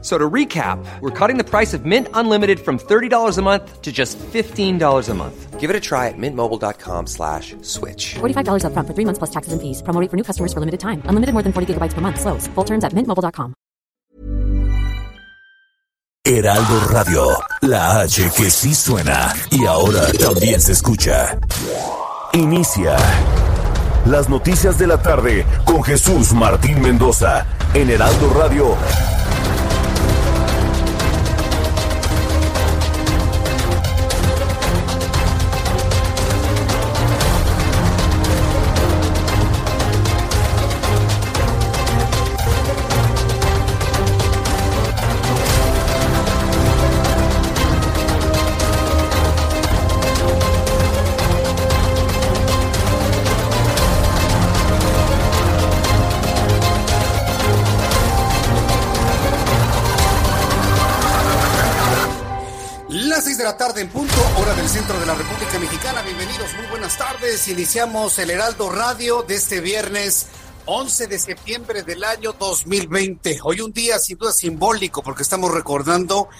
So to recap, we're cutting the price of Mint Unlimited from $30 a month to just $15 a month. Give it a try at mintmobile.com slash switch. $45 up front for three months plus taxes and fees. Promo rate for new customers for limited time. Unlimited more than 40 gigabytes per month. Slows. Full terms at mintmobile.com. Heraldo Radio, la H que sí suena y ahora también se escucha. Inicia las noticias de la tarde con Jesús Martín Mendoza en Heraldo Radio. Iniciamos el Heraldo Radio de este viernes 11 de septiembre del año 2020. Hoy un día sin duda simbólico porque estamos recordando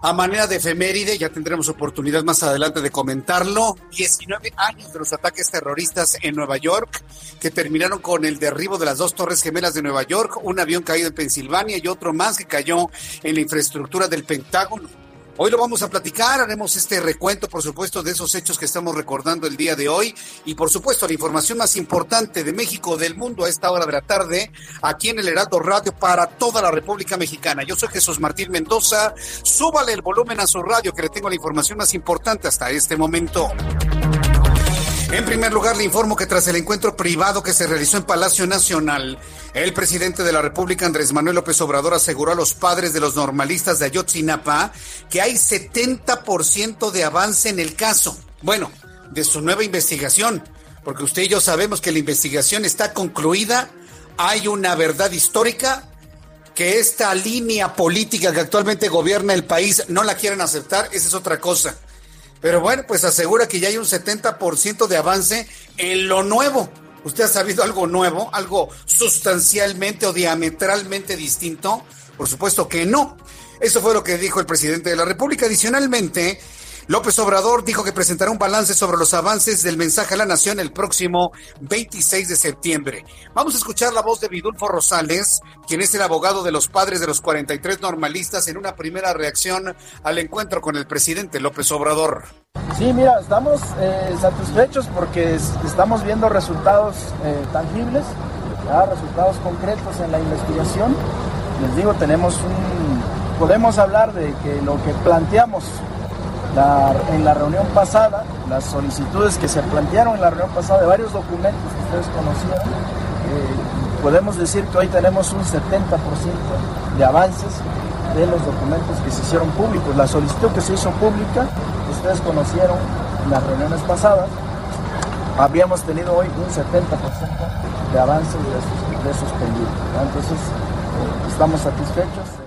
a manera de efeméride, ya tendremos oportunidad más adelante de comentarlo, 19 años de los ataques terroristas en Nueva York que terminaron con el derribo de las dos torres gemelas de Nueva York, un avión caído en Pensilvania y otro más que cayó en la infraestructura del Pentágono. Hoy lo vamos a platicar, haremos este recuento, por supuesto, de esos hechos que estamos recordando el día de hoy y, por supuesto, la información más importante de México, del mundo a esta hora de la tarde, aquí en el Heraldo Radio para toda la República Mexicana. Yo soy Jesús Martín Mendoza, súbale el volumen a su radio que le tengo la información más importante hasta este momento. En primer lugar, le informo que tras el encuentro privado que se realizó en Palacio Nacional, el presidente de la República, Andrés Manuel López Obrador, aseguró a los padres de los normalistas de Ayotzinapa que hay 70% de avance en el caso. Bueno, de su nueva investigación, porque usted y yo sabemos que la investigación está concluida, hay una verdad histórica, que esta línea política que actualmente gobierna el país no la quieren aceptar, esa es otra cosa. Pero bueno, pues asegura que ya hay un 70% de avance en lo nuevo. ¿Usted ha sabido algo nuevo, algo sustancialmente o diametralmente distinto? Por supuesto que no. Eso fue lo que dijo el presidente de la República. Adicionalmente, López Obrador dijo que presentará un balance sobre los avances del mensaje a la nación el próximo 26 de septiembre. Vamos a escuchar la voz de Vidulfo Rosales, quien es el abogado de los padres de los 43 normalistas, en una primera reacción al encuentro con el presidente López Obrador. Sí, mira, estamos eh, satisfechos porque es- estamos viendo resultados eh, tangibles, resultados concretos en la investigación. Les digo, tenemos un, podemos hablar de que lo que planteamos en la reunión pasada, las solicitudes que se plantearon en la reunión pasada de varios documentos que ustedes conocieron, eh, podemos decir que hoy tenemos un 70% de avances de los documentos que se hicieron públicos. La solicitud que se hizo pública, ustedes conocieron en las reuniones pasadas, habíamos tenido hoy un 70% de avances de esos, de. Entonces, eh, estamos satisfechos.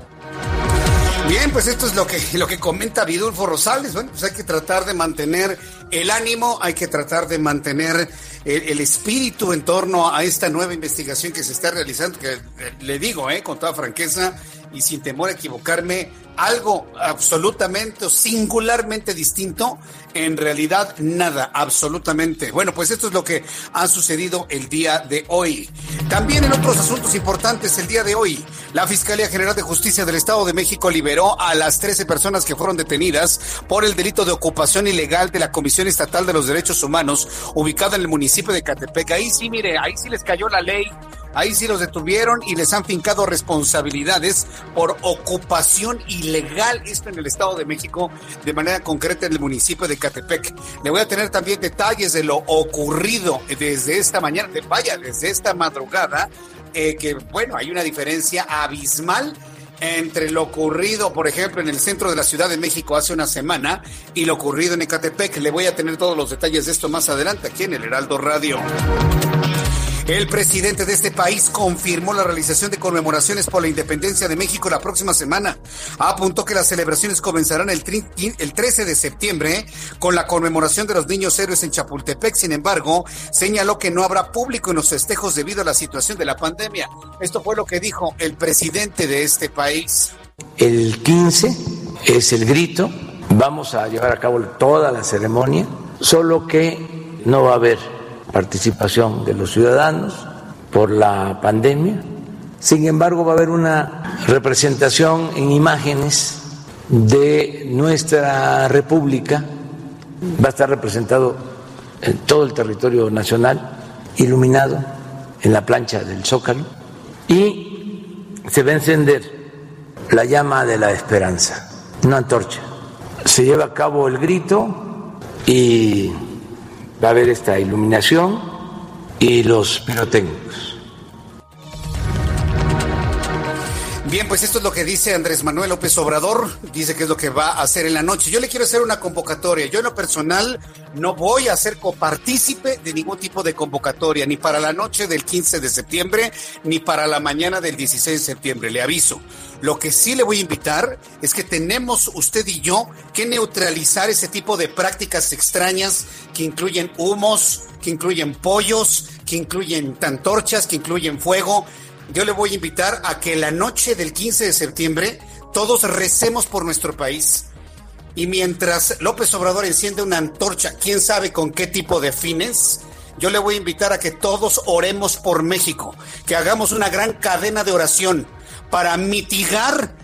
Bien, pues esto es lo que, lo que comenta Vidulfo Rosales. Bueno, pues hay que tratar de mantener el ánimo, hay que tratar de mantener el, el espíritu en torno a esta nueva investigación que se está realizando, que le digo, eh, con toda franqueza y sin temor a equivocarme, algo absolutamente o singularmente distinto, en realidad nada, absolutamente. Bueno, pues esto es lo que ha sucedido el día de hoy. También en otros asuntos importantes el día de hoy, la Fiscalía General de Justicia del Estado de México liberó a las 13 personas que fueron detenidas por el delito de ocupación ilegal de la Comisión Estatal de los Derechos Humanos ubicada en el municipio de Catepec. Ahí sí, mire, ahí sí les cayó la ley. Ahí sí los detuvieron y les han fincado responsabilidades por ocupación ilegal, esto en el Estado de México, de manera concreta en el municipio de Catepec. Le voy a tener también detalles de lo ocurrido desde esta mañana, vaya, desde esta madrugada, eh, que bueno, hay una diferencia abismal entre lo ocurrido, por ejemplo, en el centro de la Ciudad de México hace una semana y lo ocurrido en Ecatepec. Le voy a tener todos los detalles de esto más adelante aquí en el Heraldo Radio. El presidente de este país confirmó la realización de conmemoraciones por la independencia de México la próxima semana. Apuntó que las celebraciones comenzarán el, 13 de septiembre con la conmemoración de los niños héroes en Chapultepec. Sin embargo, señaló que no habrá público en los festejos debido a la situación de la pandemia. Esto fue lo que dijo el presidente de este país. El 15 es el grito. Vamos a llevar a cabo toda la ceremonia, solo que no va a haber participación de los ciudadanos por la pandemia. Sin embargo, va a haber una representación en imágenes de nuestra República. Va a estar representado en todo el territorio nacional, iluminado en la plancha del Zócalo, y se va a encender la llama de la esperanza, una antorcha. Se lleva a cabo el grito y va a haber esta iluminación y los pirotécnicos. Bien, pues esto es lo que dice Andrés Manuel López Obrador, dice que es lo que va a hacer en la noche. Yo le quiero hacer una convocatoria. Yo en lo personal no voy a ser copartícipe de ningún tipo de convocatoria, ni para la noche del 15 de septiembre, ni para la mañana del 16 de septiembre, le aviso. Lo que sí le voy a invitar es que tenemos usted y yo que neutralizar ese tipo de prácticas extrañas que incluyen humos, que incluyen pollos, que incluyen tantorchas, que incluyen fuego yo le voy a invitar a que la noche del 15 de septiembre todos recemos por nuestro país. Y mientras López Obrador enciende una antorcha, quién sabe con qué tipo de fines, yo le voy a invitar a que todos oremos por México, que hagamos una gran cadena de oración para mitigar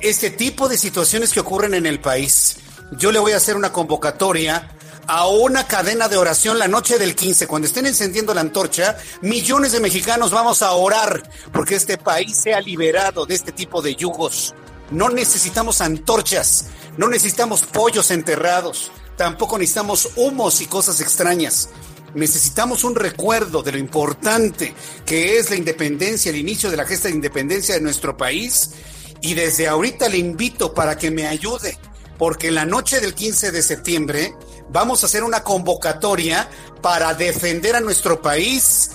este tipo de situaciones que ocurren en el país. Yo le voy a hacer una convocatoria a una cadena de oración la noche del 15. Cuando estén encendiendo la antorcha, millones de mexicanos vamos a orar porque este país sea liberado de este tipo de yugos. No necesitamos antorchas, no necesitamos pollos enterrados, tampoco necesitamos humos y cosas extrañas. Necesitamos un recuerdo de lo importante que es la independencia, el inicio de la gesta de independencia de nuestro país. Y desde ahorita le invito para que me ayude, porque la noche del 15 de septiembre vamos a hacer una convocatoria para defender a nuestro país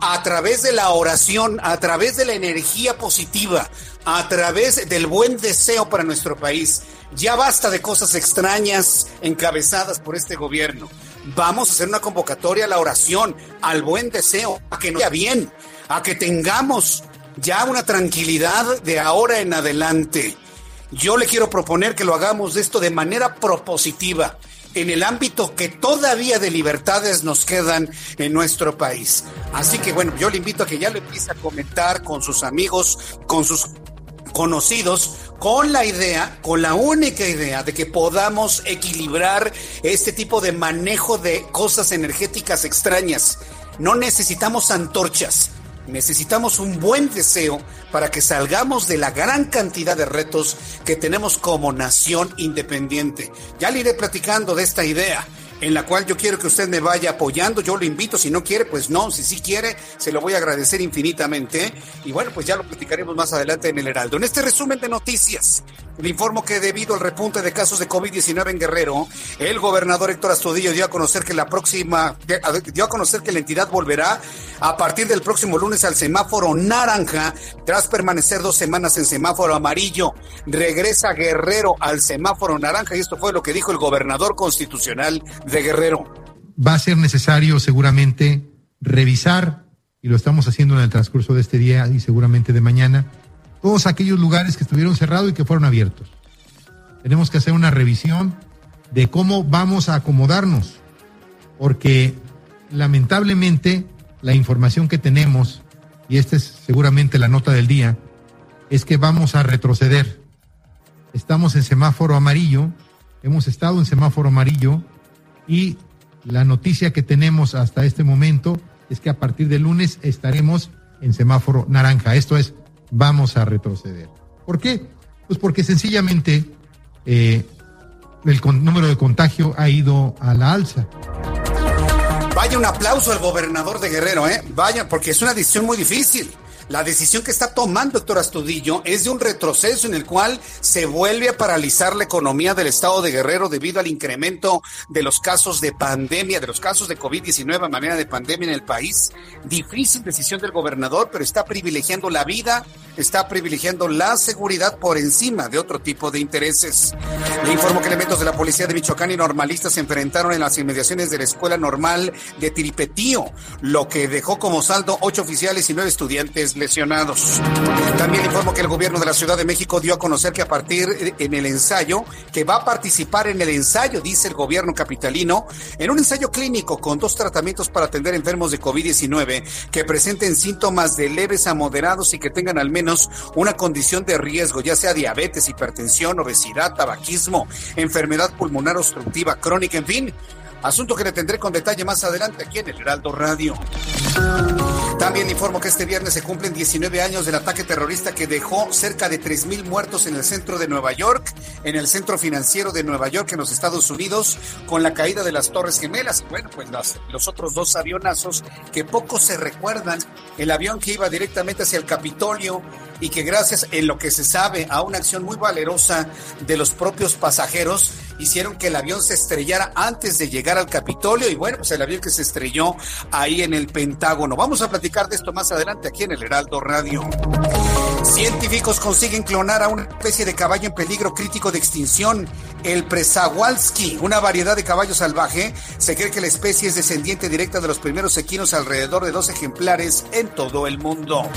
a través de la oración, a través de la energía positiva, a través del buen deseo para nuestro país. Ya basta de cosas extrañas encabezadas por este gobierno. Vamos a hacer una convocatoria a la oración, al buen deseo, a que nos vaya bien, a que tengamos ya una tranquilidad de ahora en adelante. Yo le quiero proponer que lo hagamos de esto de manera propositiva en el ámbito que todavía de libertades nos quedan en nuestro país. Así que bueno, yo le invito a que ya lo empiece a comentar con sus amigos, con sus conocidos con la idea, con la única idea de que podamos equilibrar este tipo de manejo de cosas energéticas extrañas. No necesitamos antorchas, necesitamos un buen deseo para que salgamos de la gran cantidad de retos que tenemos como nación independiente. Ya le iré platicando de esta idea en la cual yo quiero que usted me vaya apoyando. Yo lo invito, si no quiere, pues no, si sí quiere, se lo voy a agradecer infinitamente. Y bueno, pues ya lo platicaremos más adelante en el Heraldo. En este resumen de noticias, le informo que debido al repunte de casos de COVID-19 en Guerrero, el gobernador Héctor Astudillo dio a conocer que la próxima, dio a conocer que la entidad volverá a partir del próximo lunes al semáforo naranja, tras permanecer dos semanas en semáforo amarillo. Regresa Guerrero al semáforo naranja y esto fue lo que dijo el gobernador constitucional de Guerrero. Va a ser necesario seguramente revisar, y lo estamos haciendo en el transcurso de este día y seguramente de mañana, todos aquellos lugares que estuvieron cerrados y que fueron abiertos. Tenemos que hacer una revisión de cómo vamos a acomodarnos, porque lamentablemente la información que tenemos, y esta es seguramente la nota del día, es que vamos a retroceder. Estamos en semáforo amarillo, hemos estado en semáforo amarillo y la noticia que tenemos hasta este momento es que a partir de lunes estaremos en semáforo naranja. Esto es vamos a retroceder. ¿Por qué? Pues porque sencillamente eh, el número de contagio ha ido a la alza. Vaya un aplauso al gobernador de Guerrero, ¿eh? Vaya, porque es una decisión muy difícil. La decisión que está tomando Héctor Astudillo es de un retroceso en el cual se vuelve a paralizar la economía del estado de Guerrero debido al incremento de los casos de pandemia, de los casos de COVID-19 a manera de pandemia en el país. Difícil decisión del gobernador, pero está privilegiando la vida, está privilegiando la seguridad por encima de otro tipo de intereses. Le informo que elementos de la policía de Michoacán y normalistas se enfrentaron en las inmediaciones de la Escuela Normal de Tiripetío, lo que dejó como saldo ocho oficiales y nueve estudiantes lesionados. También informo que el gobierno de la Ciudad de México dio a conocer que a partir en el ensayo, que va a participar en el ensayo, dice el gobierno capitalino, en un ensayo clínico con dos tratamientos para atender enfermos de COVID-19 que presenten síntomas de leves a moderados y que tengan al menos una condición de riesgo, ya sea diabetes, hipertensión, obesidad, tabaquismo, enfermedad pulmonar obstructiva crónica, en fin, Asunto que le tendré con detalle más adelante aquí en el Heraldo Radio. También informo que este viernes se cumplen 19 años del ataque terrorista que dejó cerca de 3.000 muertos en el centro de Nueva York, en el centro financiero de Nueva York, en los Estados Unidos, con la caída de las Torres Gemelas. Bueno, pues los otros dos avionazos que pocos se recuerdan, el avión que iba directamente hacia el Capitolio y que gracias en lo que se sabe a una acción muy valerosa de los propios pasajeros, hicieron que el avión se estrellara antes de llegar al Capitolio y bueno, pues el avión que se estrelló ahí en el Pentágono. Vamos a platicar de esto más adelante aquí en el Heraldo Radio. Científicos consiguen clonar a una especie de caballo en peligro crítico de extinción, el Presawalski, una variedad de caballo salvaje. Se cree que la especie es descendiente directa de los primeros equinos, alrededor de dos ejemplares en todo el mundo.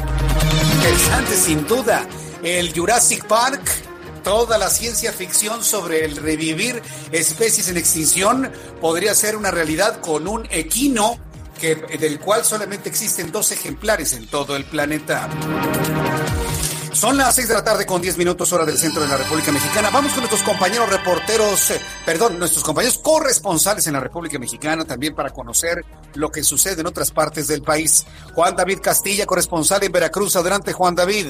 Interesante sin duda. El Jurassic Park toda la ciencia ficción sobre el revivir especies en extinción podría ser una realidad con un equino que, del cual solamente existen dos ejemplares en todo el planeta. Son las seis de la tarde con 10 minutos hora del centro de la República Mexicana. Vamos con nuestros compañeros reporteros, eh, perdón, nuestros compañeros corresponsales en la República Mexicana también para conocer lo que sucede en otras partes del país. Juan David Castilla, corresponsal en Veracruz. Adelante, Juan David.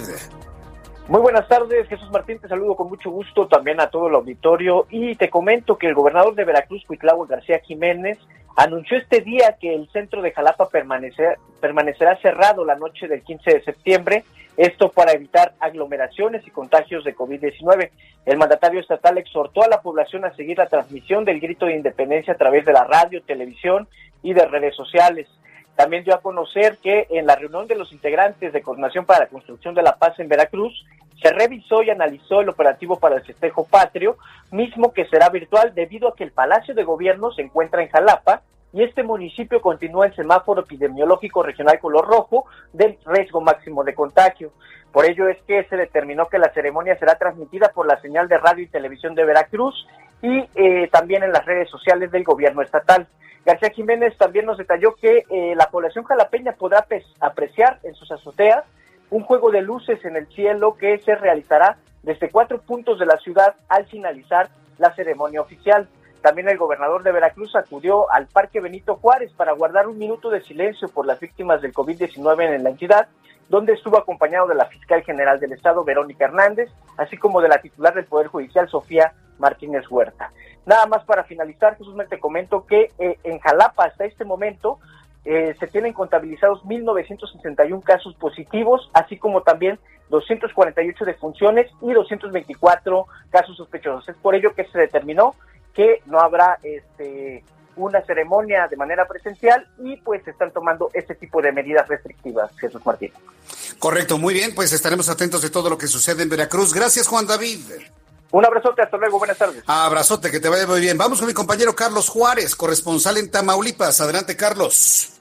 Muy buenas tardes, Jesús Martín, te saludo con mucho gusto también a todo el auditorio y te comento que el gobernador de Veracruz, Cuitlagua García Jiménez, anunció este día que el centro de Jalapa permanecerá cerrado la noche del 15 de septiembre, esto para evitar aglomeraciones y contagios de COVID-19. El mandatario estatal exhortó a la población a seguir la transmisión del grito de independencia a través de la radio, televisión y de redes sociales. También dio a conocer que en la reunión de los integrantes de Coordinación para la Construcción de la Paz en Veracruz, se revisó y analizó el operativo para el festejo patrio, mismo que será virtual debido a que el Palacio de Gobierno se encuentra en Jalapa y este municipio continúa el semáforo epidemiológico regional color rojo del riesgo máximo de contagio. Por ello es que se determinó que la ceremonia será transmitida por la señal de radio y televisión de Veracruz y eh, también en las redes sociales del gobierno estatal. García Jiménez también nos detalló que eh, la población jalapeña podrá apreciar en sus azoteas un juego de luces en el cielo que se realizará desde cuatro puntos de la ciudad al finalizar la ceremonia oficial. También el gobernador de Veracruz acudió al Parque Benito Juárez para guardar un minuto de silencio por las víctimas del COVID-19 en la entidad, donde estuvo acompañado de la fiscal general del Estado, Verónica Hernández, así como de la titular del Poder Judicial, Sofía Martínez Huerta. Nada más para finalizar, Jesús, te comento que eh, en Jalapa hasta este momento eh, se tienen contabilizados 1.961 casos positivos, así como también 248 defunciones y 224 casos sospechosos. Es por ello que se determinó que no habrá este una ceremonia de manera presencial y pues están tomando este tipo de medidas restrictivas, Jesús Martín. Correcto, muy bien, pues estaremos atentos de todo lo que sucede en Veracruz. Gracias, Juan David. Un abrazote, hasta luego, buenas tardes. Abrazote, que te vaya muy bien. Vamos con mi compañero Carlos Juárez, corresponsal en Tamaulipas. Adelante, Carlos.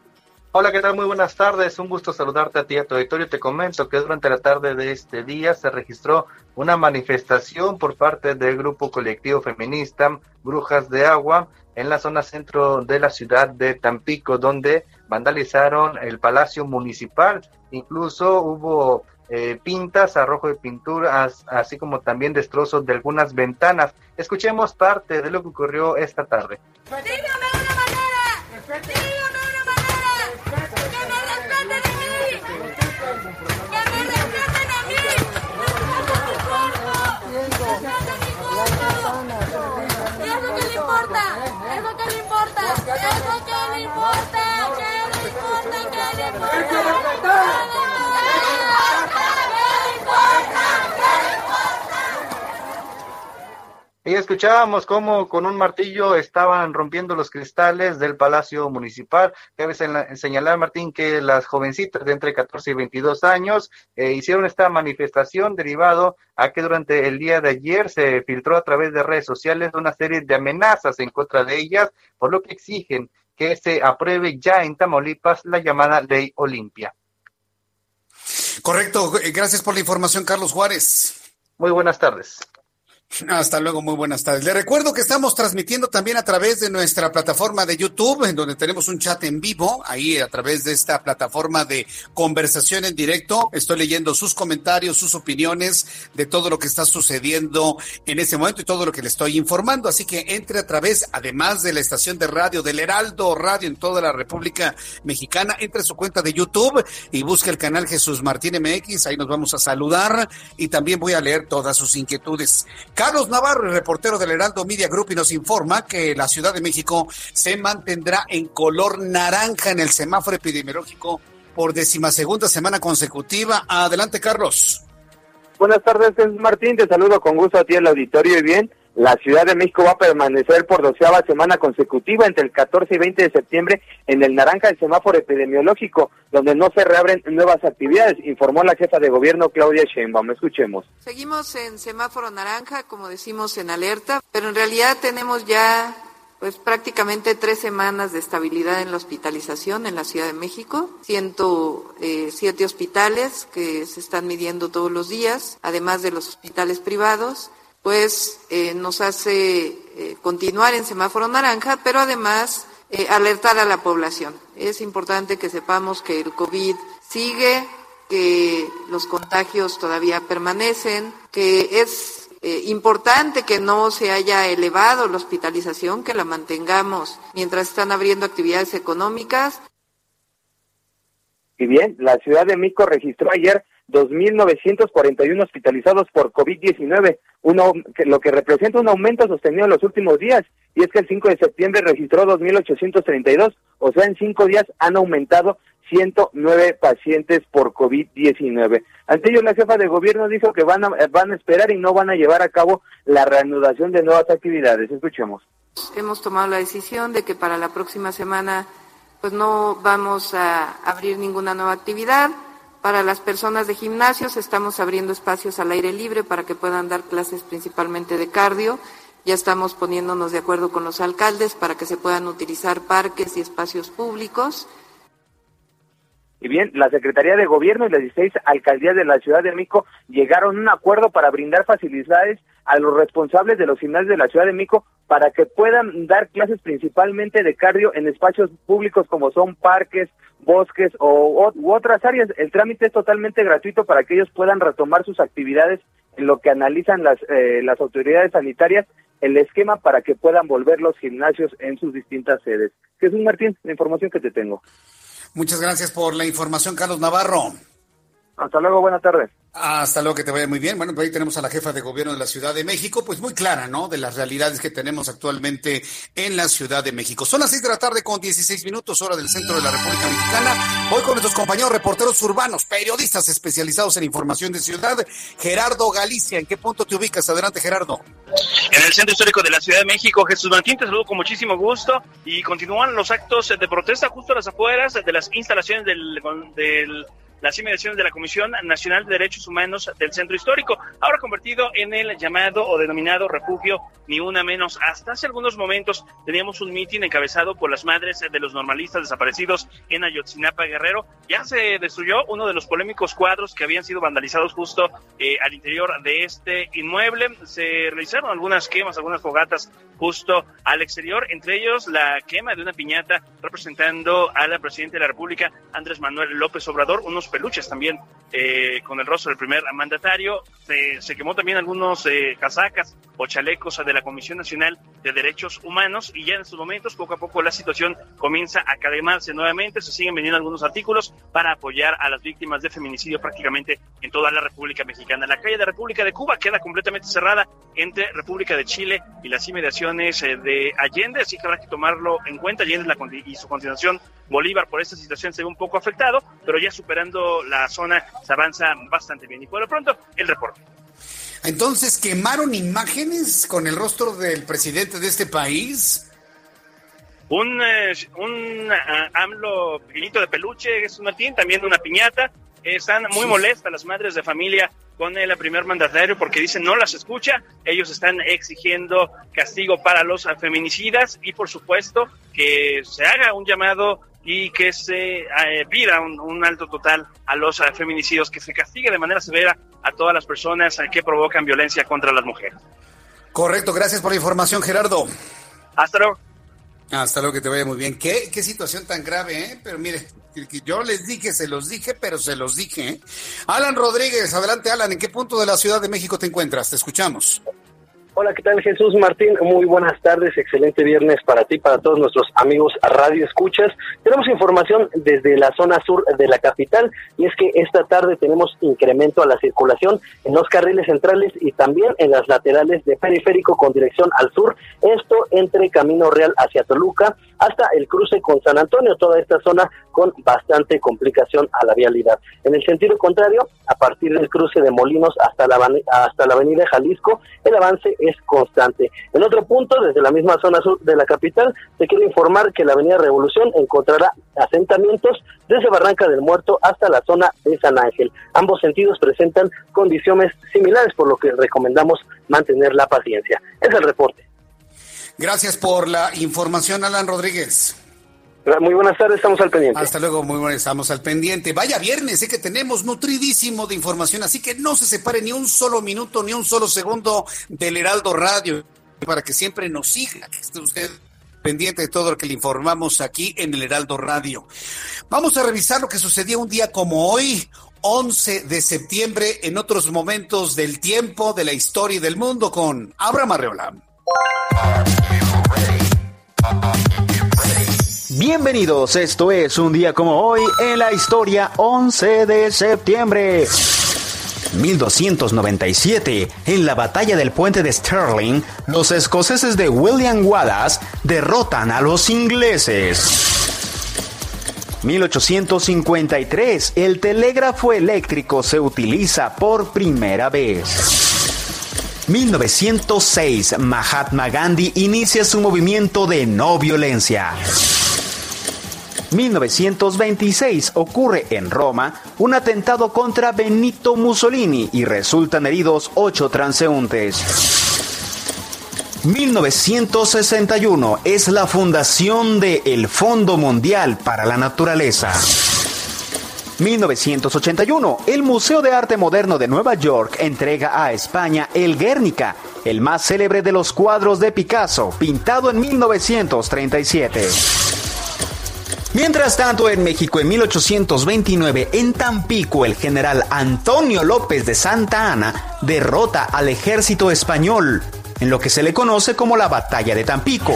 Hola, ¿qué tal? Muy buenas tardes. Un gusto saludarte a ti, a tu auditorio. Te comento que durante la tarde de este día se registró una manifestación por parte del grupo colectivo feminista Brujas de Agua en la zona centro de la ciudad de Tampico, donde vandalizaron el Palacio Municipal. Incluso hubo eh, pintas, arrojo de pinturas, así como también destrozos de algunas ventanas. Escuchemos parte de lo que ocurrió esta tarde. Dígame Y escuchábamos cómo con un martillo estaban rompiendo los cristales del Palacio Municipal. Cabe señalar, Martín, que las jovencitas de entre 14 y 22 años eh, hicieron esta manifestación derivado a que durante el día de ayer se filtró a través de redes sociales una serie de amenazas en contra de ellas, por lo que exigen que se apruebe ya en Tamaulipas la llamada Ley Olimpia. Correcto, gracias por la información, Carlos Juárez. Muy buenas tardes. Hasta luego, muy buenas tardes. Le recuerdo que estamos transmitiendo también a través de nuestra plataforma de YouTube, en donde tenemos un chat en vivo, ahí a través de esta plataforma de conversación en directo. Estoy leyendo sus comentarios, sus opiniones de todo lo que está sucediendo en este momento y todo lo que le estoy informando. Así que entre a través, además de la estación de radio del Heraldo Radio en toda la República Mexicana, entre a su cuenta de YouTube y busque el canal Jesús Martín MX, ahí nos vamos a saludar y también voy a leer todas sus inquietudes. Carlos Navarro, reportero del Heraldo Media Group, y nos informa que la Ciudad de México se mantendrá en color naranja en el semáforo epidemiológico por decimasegunda semana consecutiva. Adelante, Carlos. Buenas tardes, Martín. Te saludo con gusto a ti el auditorio y bien. La Ciudad de México va a permanecer por doceava semana consecutiva entre el 14 y 20 de septiembre en el naranja del semáforo epidemiológico, donde no se reabren nuevas actividades, informó la jefa de gobierno Claudia Sheinbaum. Escuchemos. Seguimos en semáforo naranja, como decimos en alerta, pero en realidad tenemos ya pues prácticamente tres semanas de estabilidad en la hospitalización en la Ciudad de México, 107 hospitales que se están midiendo todos los días, además de los hospitales privados pues eh, nos hace eh, continuar en semáforo naranja, pero además eh, alertar a la población. Es importante que sepamos que el COVID sigue, que los contagios todavía permanecen, que es importante que no se haya elevado la hospitalización, que la mantengamos mientras están abriendo actividades económicas. Y bien, la Ciudad de México registró ayer 2.941 hospitalizados por COVID-19, uno, lo que representa un aumento sostenido en los últimos días. Y es que el 5 de septiembre registró 2.832, o sea, en cinco días han aumentado 109 pacientes por COVID-19. Ante ello, la jefa de gobierno dijo que van a, van a esperar y no van a llevar a cabo la reanudación de nuevas actividades. Escuchemos. Hemos tomado la decisión de que para la próxima semana pues no vamos a abrir ninguna nueva actividad para las personas de gimnasios estamos abriendo espacios al aire libre para que puedan dar clases principalmente de cardio. Ya estamos poniéndonos de acuerdo con los alcaldes para que se puedan utilizar parques y espacios públicos. Y bien, la Secretaría de Gobierno y las 16 alcaldías de la Ciudad de México llegaron a un acuerdo para brindar facilidades a los responsables de los gimnasios de la Ciudad de México para que puedan dar clases principalmente de cardio en espacios públicos como son parques, bosques o, u otras áreas. El trámite es totalmente gratuito para que ellos puedan retomar sus actividades en lo que analizan las, eh, las autoridades sanitarias el esquema para que puedan volver los gimnasios en sus distintas sedes. Jesús Martín, la información que te tengo. Muchas gracias por la información, Carlos Navarro. Hasta luego, buenas tardes. Hasta luego, que te vaya muy bien. Bueno, pues ahí tenemos a la jefa de gobierno de la Ciudad de México, pues muy clara, ¿no? De las realidades que tenemos actualmente en la Ciudad de México. Son las seis de la tarde con 16 minutos, hora del centro de la República Mexicana. Hoy con nuestros compañeros reporteros urbanos, periodistas especializados en información de ciudad. Gerardo Galicia, ¿en qué punto te ubicas? Adelante, Gerardo. En el centro histórico de la Ciudad de México, Jesús Martín, te saludo con muchísimo gusto y continúan los actos de protesta justo a las afueras de las instalaciones del, del las inmediaciones de la Comisión Nacional de Derechos Humanos del Centro Histórico, ahora convertido en el llamado o denominado refugio Ni Una Menos. Hasta hace algunos momentos teníamos un mitin encabezado por las madres de los normalistas desaparecidos en Ayotzinapa Guerrero. Ya se destruyó uno de los polémicos cuadros que habían sido vandalizados justo eh, al interior de este inmueble. Se realizaron algunas quemas, algunas fogatas justo al exterior, entre ellos la quema de una piñata representando a la presidenta de la República, Andrés Manuel López Obrador, unos peluches también eh, con el rostro del primer mandatario. Se, quemó también algunos eh, casacas o chalecos de la Comisión Nacional de Derechos Humanos y ya en estos momentos poco a poco la situación comienza a calmarse nuevamente. Se siguen vendiendo algunos artículos para apoyar a las víctimas de feminicidio prácticamente en toda la República Mexicana. La calle de República de Cuba queda completamente cerrada entre República de Chile y las inmediaciones eh, de Allende, así que habrá que tomarlo en cuenta. Allende y su continuación Bolívar por esta situación se ve un poco afectado, pero ya superando la zona se avanza bastante bien. Y por lo pronto, el reporte. Entonces, ¿quemaron imágenes con el rostro del presidente de este país? Un, eh, un ah, AMLO pequeñito de peluche, Jesús Martín, también una piñata. Están muy molestas las madres de familia con el primer mandatario porque dicen no las escucha. Ellos están exigiendo castigo para los feminicidas y, por supuesto, que se haga un llamado y que se eh, pida un, un alto total a los eh, feminicidios, que se castigue de manera severa a todas las personas eh, que provocan violencia contra las mujeres. Correcto, gracias por la información, Gerardo. Hasta luego. Hasta luego, que te vaya muy bien. ¿Qué, qué situación tan grave, ¿eh? Pero mire, yo les dije, se los dije, pero se los dije. ¿eh? Alan Rodríguez, adelante, Alan. ¿En qué punto de la Ciudad de México te encuentras? Te escuchamos. Hola, ¿qué tal Jesús Martín? Muy buenas tardes, excelente viernes para ti, para todos nuestros amigos Radio Escuchas. Tenemos información desde la zona sur de la capital y es que esta tarde tenemos incremento a la circulación en los carriles centrales y también en las laterales de periférico con dirección al sur, esto entre Camino Real hacia Toluca hasta el cruce con San Antonio, toda esta zona con bastante complicación a la vialidad. En el sentido contrario, a partir del cruce de Molinos hasta la, hasta la avenida Jalisco, el avance es constante. En otro punto, desde la misma zona sur de la capital, te quiero informar que la avenida Revolución encontrará asentamientos desde Barranca del Muerto hasta la zona de San Ángel. Ambos sentidos presentan condiciones similares, por lo que recomendamos mantener la paciencia. Es el reporte. Gracias por la información, Alan Rodríguez. Muy buenas tardes, estamos al pendiente. Hasta luego, muy buenas, estamos al pendiente. Vaya viernes, sé que tenemos nutridísimo de información, así que no se separe ni un solo minuto, ni un solo segundo del Heraldo Radio, para que siempre nos siga, que esté usted pendiente de todo lo que le informamos aquí en el Heraldo Radio. Vamos a revisar lo que sucedió un día como hoy, 11 de septiembre, en otros momentos del tiempo, de la historia y del mundo, con Abraham Arreola. Bienvenidos, esto es un día como hoy en la historia 11 de septiembre. 1297, en la batalla del puente de Stirling, los escoceses de William Wallace derrotan a los ingleses. 1853, el telégrafo eléctrico se utiliza por primera vez. 1906, Mahatma Gandhi inicia su movimiento de no violencia. 1926 ocurre en Roma un atentado contra Benito Mussolini y resultan heridos ocho transeúntes. 1961 es la fundación de el Fondo Mundial para la Naturaleza. 1981, el Museo de Arte Moderno de Nueva York entrega a España el Guernica, el más célebre de los cuadros de Picasso, pintado en 1937. Mientras tanto, en México en 1829, en Tampico, el general Antonio López de Santa Ana derrota al ejército español, en lo que se le conoce como la Batalla de Tampico.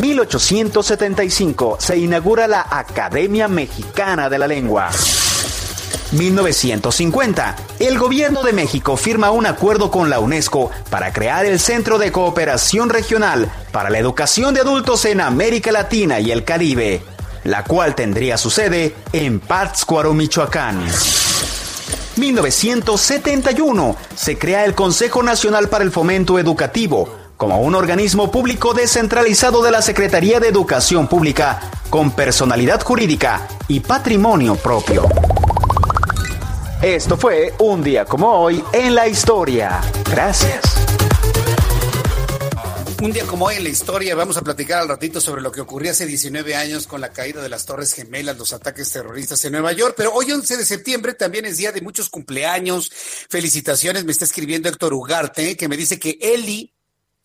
1875 se inaugura la Academia Mexicana de la Lengua. 1950. El gobierno de México firma un acuerdo con la UNESCO para crear el Centro de Cooperación Regional para la Educación de Adultos en América Latina y el Caribe, la cual tendría su sede en Pátzcuaro, Michoacán. 1971. Se crea el Consejo Nacional para el Fomento Educativo, como un organismo público descentralizado de la Secretaría de Educación Pública, con personalidad jurídica y patrimonio propio. Esto fue un día como hoy en la historia. Gracias. Un día como hoy en la historia, vamos a platicar al ratito sobre lo que ocurrió hace 19 años con la caída de las Torres Gemelas, los ataques terroristas en Nueva York. Pero hoy, 11 de septiembre, también es día de muchos cumpleaños. Felicitaciones, me está escribiendo Héctor Ugarte, que me dice que Eli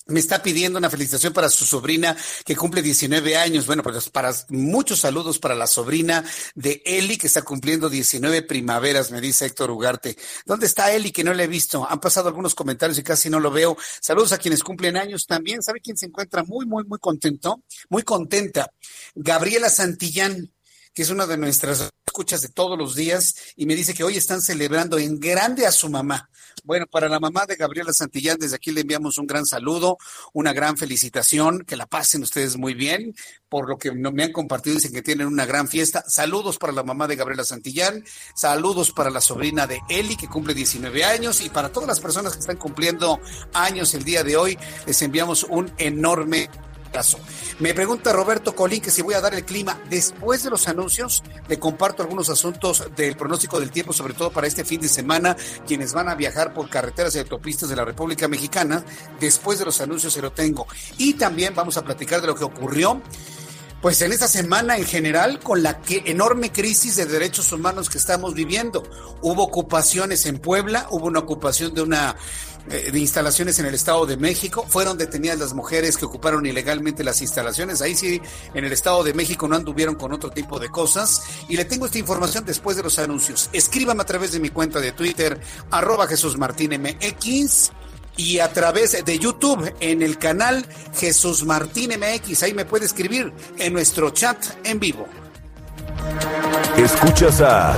me está pidiendo una felicitación para su sobrina que cumple 19 años. Bueno, pues para muchos saludos para la sobrina de Eli que está cumpliendo 19 primaveras, me dice Héctor Ugarte. ¿Dónde está Eli que no le he visto? Han pasado algunos comentarios y casi no lo veo. Saludos a quienes cumplen años también. ¿Sabe quién se encuentra muy, muy, muy contento? Muy contenta. Gabriela Santillán que es una de nuestras escuchas de todos los días y me dice que hoy están celebrando en grande a su mamá. Bueno, para la mamá de Gabriela Santillán, desde aquí le enviamos un gran saludo, una gran felicitación, que la pasen ustedes muy bien, por lo que me han compartido, dicen que tienen una gran fiesta. Saludos para la mamá de Gabriela Santillán, saludos para la sobrina de Eli, que cumple 19 años, y para todas las personas que están cumpliendo años el día de hoy, les enviamos un enorme Me pregunta Roberto Colín que si voy a dar el clima después de los anuncios. Le comparto algunos asuntos del pronóstico del tiempo, sobre todo para este fin de semana, quienes van a viajar por carreteras y autopistas de la República Mexicana. Después de los anuncios se lo tengo. Y también vamos a platicar de lo que ocurrió pues en esta semana en general, con la que enorme crisis de derechos humanos que estamos viviendo. Hubo ocupaciones en Puebla, hubo una ocupación de una de instalaciones en el Estado de México. Fueron detenidas las mujeres que ocuparon ilegalmente las instalaciones. Ahí sí, en el Estado de México no anduvieron con otro tipo de cosas. Y le tengo esta información después de los anuncios. Escríbame a través de mi cuenta de Twitter, arroba Jesús Martín MX y a través de YouTube en el canal Jesús Martín MX. Ahí me puede escribir en nuestro chat en vivo. Escuchas a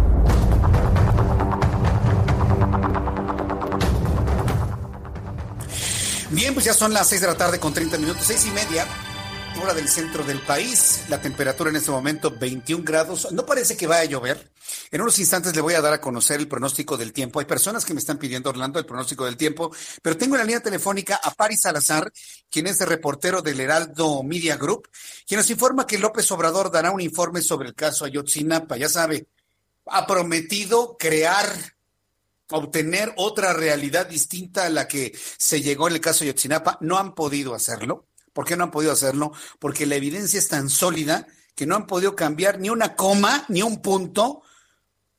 Bien, pues ya son las 6 de la tarde con 30 minutos, seis y media, hora del centro del país. La temperatura en este momento 21 grados. No parece que vaya a llover. En unos instantes le voy a dar a conocer el pronóstico del tiempo. Hay personas que me están pidiendo, Orlando, el pronóstico del tiempo, pero tengo en la línea telefónica a Paris Salazar, quien es el reportero del Heraldo Media Group, quien nos informa que López Obrador dará un informe sobre el caso Ayotzinapa. Ya sabe, ha prometido crear obtener otra realidad distinta a la que se llegó en el caso de Yotzinapa. No han podido hacerlo. ¿Por qué no han podido hacerlo? Porque la evidencia es tan sólida que no han podido cambiar ni una coma, ni un punto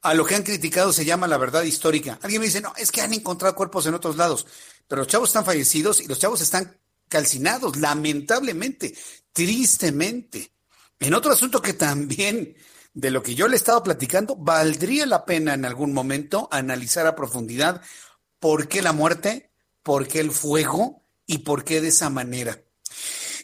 a lo que han criticado se llama la verdad histórica. Alguien me dice, no, es que han encontrado cuerpos en otros lados, pero los chavos están fallecidos y los chavos están calcinados, lamentablemente, tristemente. En otro asunto que también de lo que yo le he estado platicando, valdría la pena en algún momento analizar a profundidad por qué la muerte, por qué el fuego y por qué de esa manera.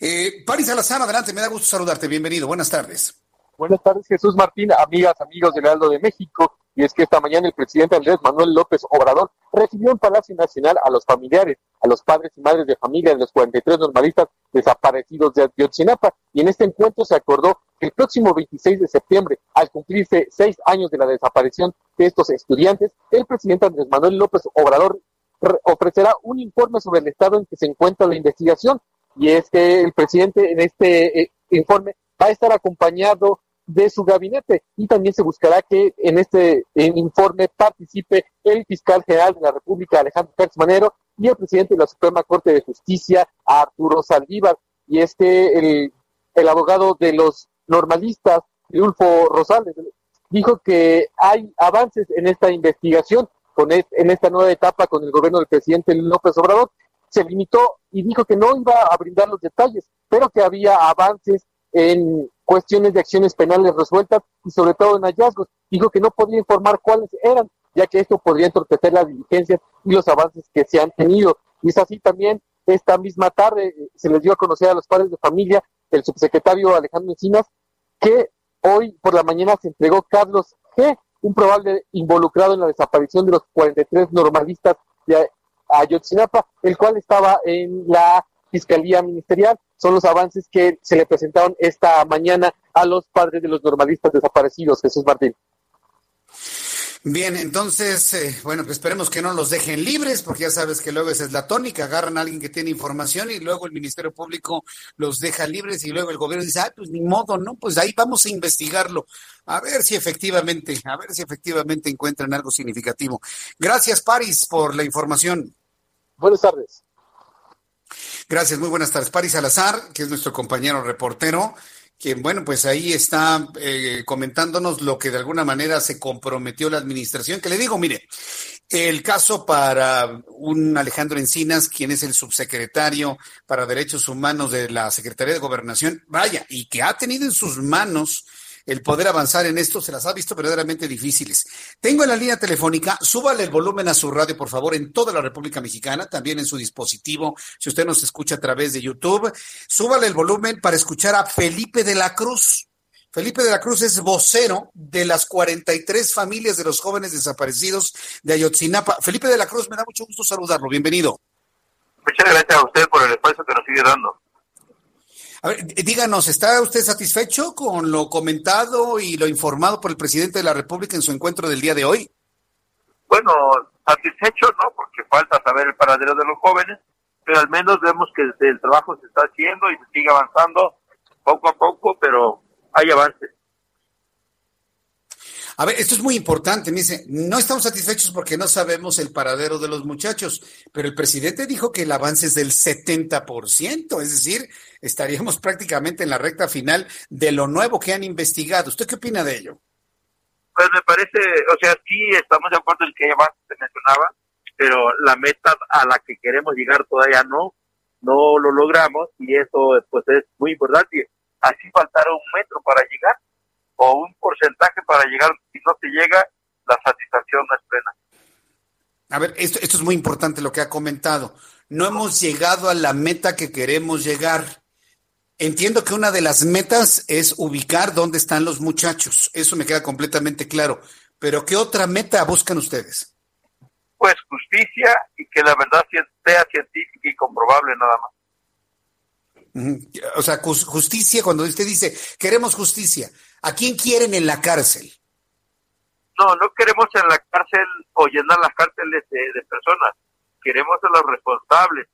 Eh, Paris Salazar, adelante, me da gusto saludarte, bienvenido, buenas tardes. Buenas tardes, Jesús Martín, amigas, amigos del Heraldo de México. Y es que esta mañana el presidente Andrés Manuel López Obrador recibió en Palacio Nacional a los familiares, a los padres y madres de familia de los 43 normalistas desaparecidos de Ayotzinapa. Y en este encuentro se acordó el próximo 26 de septiembre, al cumplirse seis años de la desaparición de estos estudiantes, el presidente Andrés Manuel López Obrador ofrecerá un informe sobre el estado en que se encuentra la investigación. Y es que el presidente en este eh, informe va a estar acompañado de su gabinete y también se buscará que en este informe participe el fiscal general de la República, Alejandro Pérez Manero, y el presidente de la Suprema Corte de Justicia, Arturo Saldívar. Y es que el, el abogado de los normalistas, Ulfo Rosales, dijo que hay avances en esta investigación, con en esta nueva etapa con el gobierno del presidente López Obrador. Se limitó y dijo que no iba a brindar los detalles, pero que había avances en cuestiones de acciones penales resueltas y sobre todo en hallazgos. Dijo que no podía informar cuáles eran, ya que esto podría entorpecer las diligencias y los avances que se han tenido. Y es así también, esta misma tarde eh, se les dio a conocer a los padres de familia el subsecretario Alejandro Encinas que hoy por la mañana se entregó Carlos G., un probable involucrado en la desaparición de los 43 normalistas de Ayotzinapa, el cual estaba en la Fiscalía Ministerial. Son los avances que se le presentaron esta mañana a los padres de los normalistas desaparecidos, Jesús Martín. Bien, entonces, eh, bueno, pues esperemos que no los dejen libres, porque ya sabes que luego esa es la tónica, agarran a alguien que tiene información y luego el Ministerio Público los deja libres y luego el gobierno dice, ah, pues ni modo, ¿no? Pues ahí vamos a investigarlo, a ver si efectivamente, a ver si efectivamente encuentran algo significativo. Gracias, Paris, por la información. Buenas tardes. Gracias, muy buenas tardes. Paris Salazar, que es nuestro compañero reportero quien, bueno, pues ahí está eh, comentándonos lo que de alguna manera se comprometió la administración, que le digo, mire, el caso para un Alejandro Encinas, quien es el subsecretario para Derechos Humanos de la Secretaría de Gobernación, vaya, y que ha tenido en sus manos el poder avanzar en esto, se las ha visto verdaderamente difíciles. Tengo en la línea telefónica, súbale el volumen a su radio, por favor, en toda la República Mexicana, también en su dispositivo, si usted nos escucha a través de YouTube, súbale el volumen para escuchar a Felipe de la Cruz. Felipe de la Cruz es vocero de las 43 familias de los jóvenes desaparecidos de Ayotzinapa. Felipe de la Cruz, me da mucho gusto saludarlo. Bienvenido. Muchas gracias a usted por el espacio que nos sigue dando. A ver, díganos, ¿está usted satisfecho con lo comentado y lo informado por el presidente de la República en su encuentro del día de hoy? Bueno, satisfecho, ¿no? Porque falta saber el paradero de los jóvenes, pero al menos vemos que el trabajo se está haciendo y se sigue avanzando poco a poco, pero hay avances. A ver, esto es muy importante. Me dice, no estamos satisfechos porque no sabemos el paradero de los muchachos, pero el presidente dijo que el avance es del 70%, es decir, estaríamos prácticamente en la recta final de lo nuevo que han investigado. ¿Usted qué opina de ello? Pues me parece, o sea, sí estamos de acuerdo en que avance, se mencionaba, pero la meta a la que queremos llegar todavía no, no lo logramos y eso pues es muy importante. Así faltará un metro para llegar o un porcentaje para llegar, si no se llega, la satisfacción no es plena. A ver, esto, esto es muy importante lo que ha comentado. No hemos llegado a la meta que queremos llegar. Entiendo que una de las metas es ubicar dónde están los muchachos. Eso me queda completamente claro. Pero ¿qué otra meta buscan ustedes? Pues justicia y que la verdad sea científica y comprobable nada más. O sea, justicia, cuando usted dice, queremos justicia, ¿A quién quieren en la cárcel? No, no queremos en la cárcel o llenar las cárceles de, personas. Queremos a los responsables.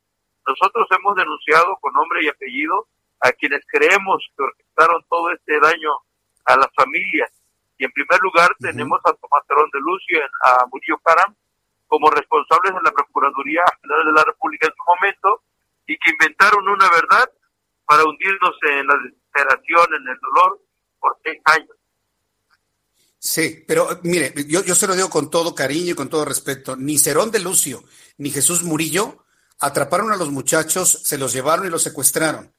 Nosotros hemos denunciado con nombre y apellido a quienes creemos que orquestaron todo este daño a las familias. Y en primer lugar tenemos a Tomás Terón de Lucio, a Murillo Caram, como responsables de la Procuraduría General de la República en su momento, y que inventaron una verdad para hundirnos en la desesperación, en el dolor por seis años. Sí, pero mire, yo, yo se lo digo con todo cariño y con todo respeto. Ni Cerón de Lucio ni Jesús Murillo atraparon a los muchachos, se los llevaron y los secuestraron.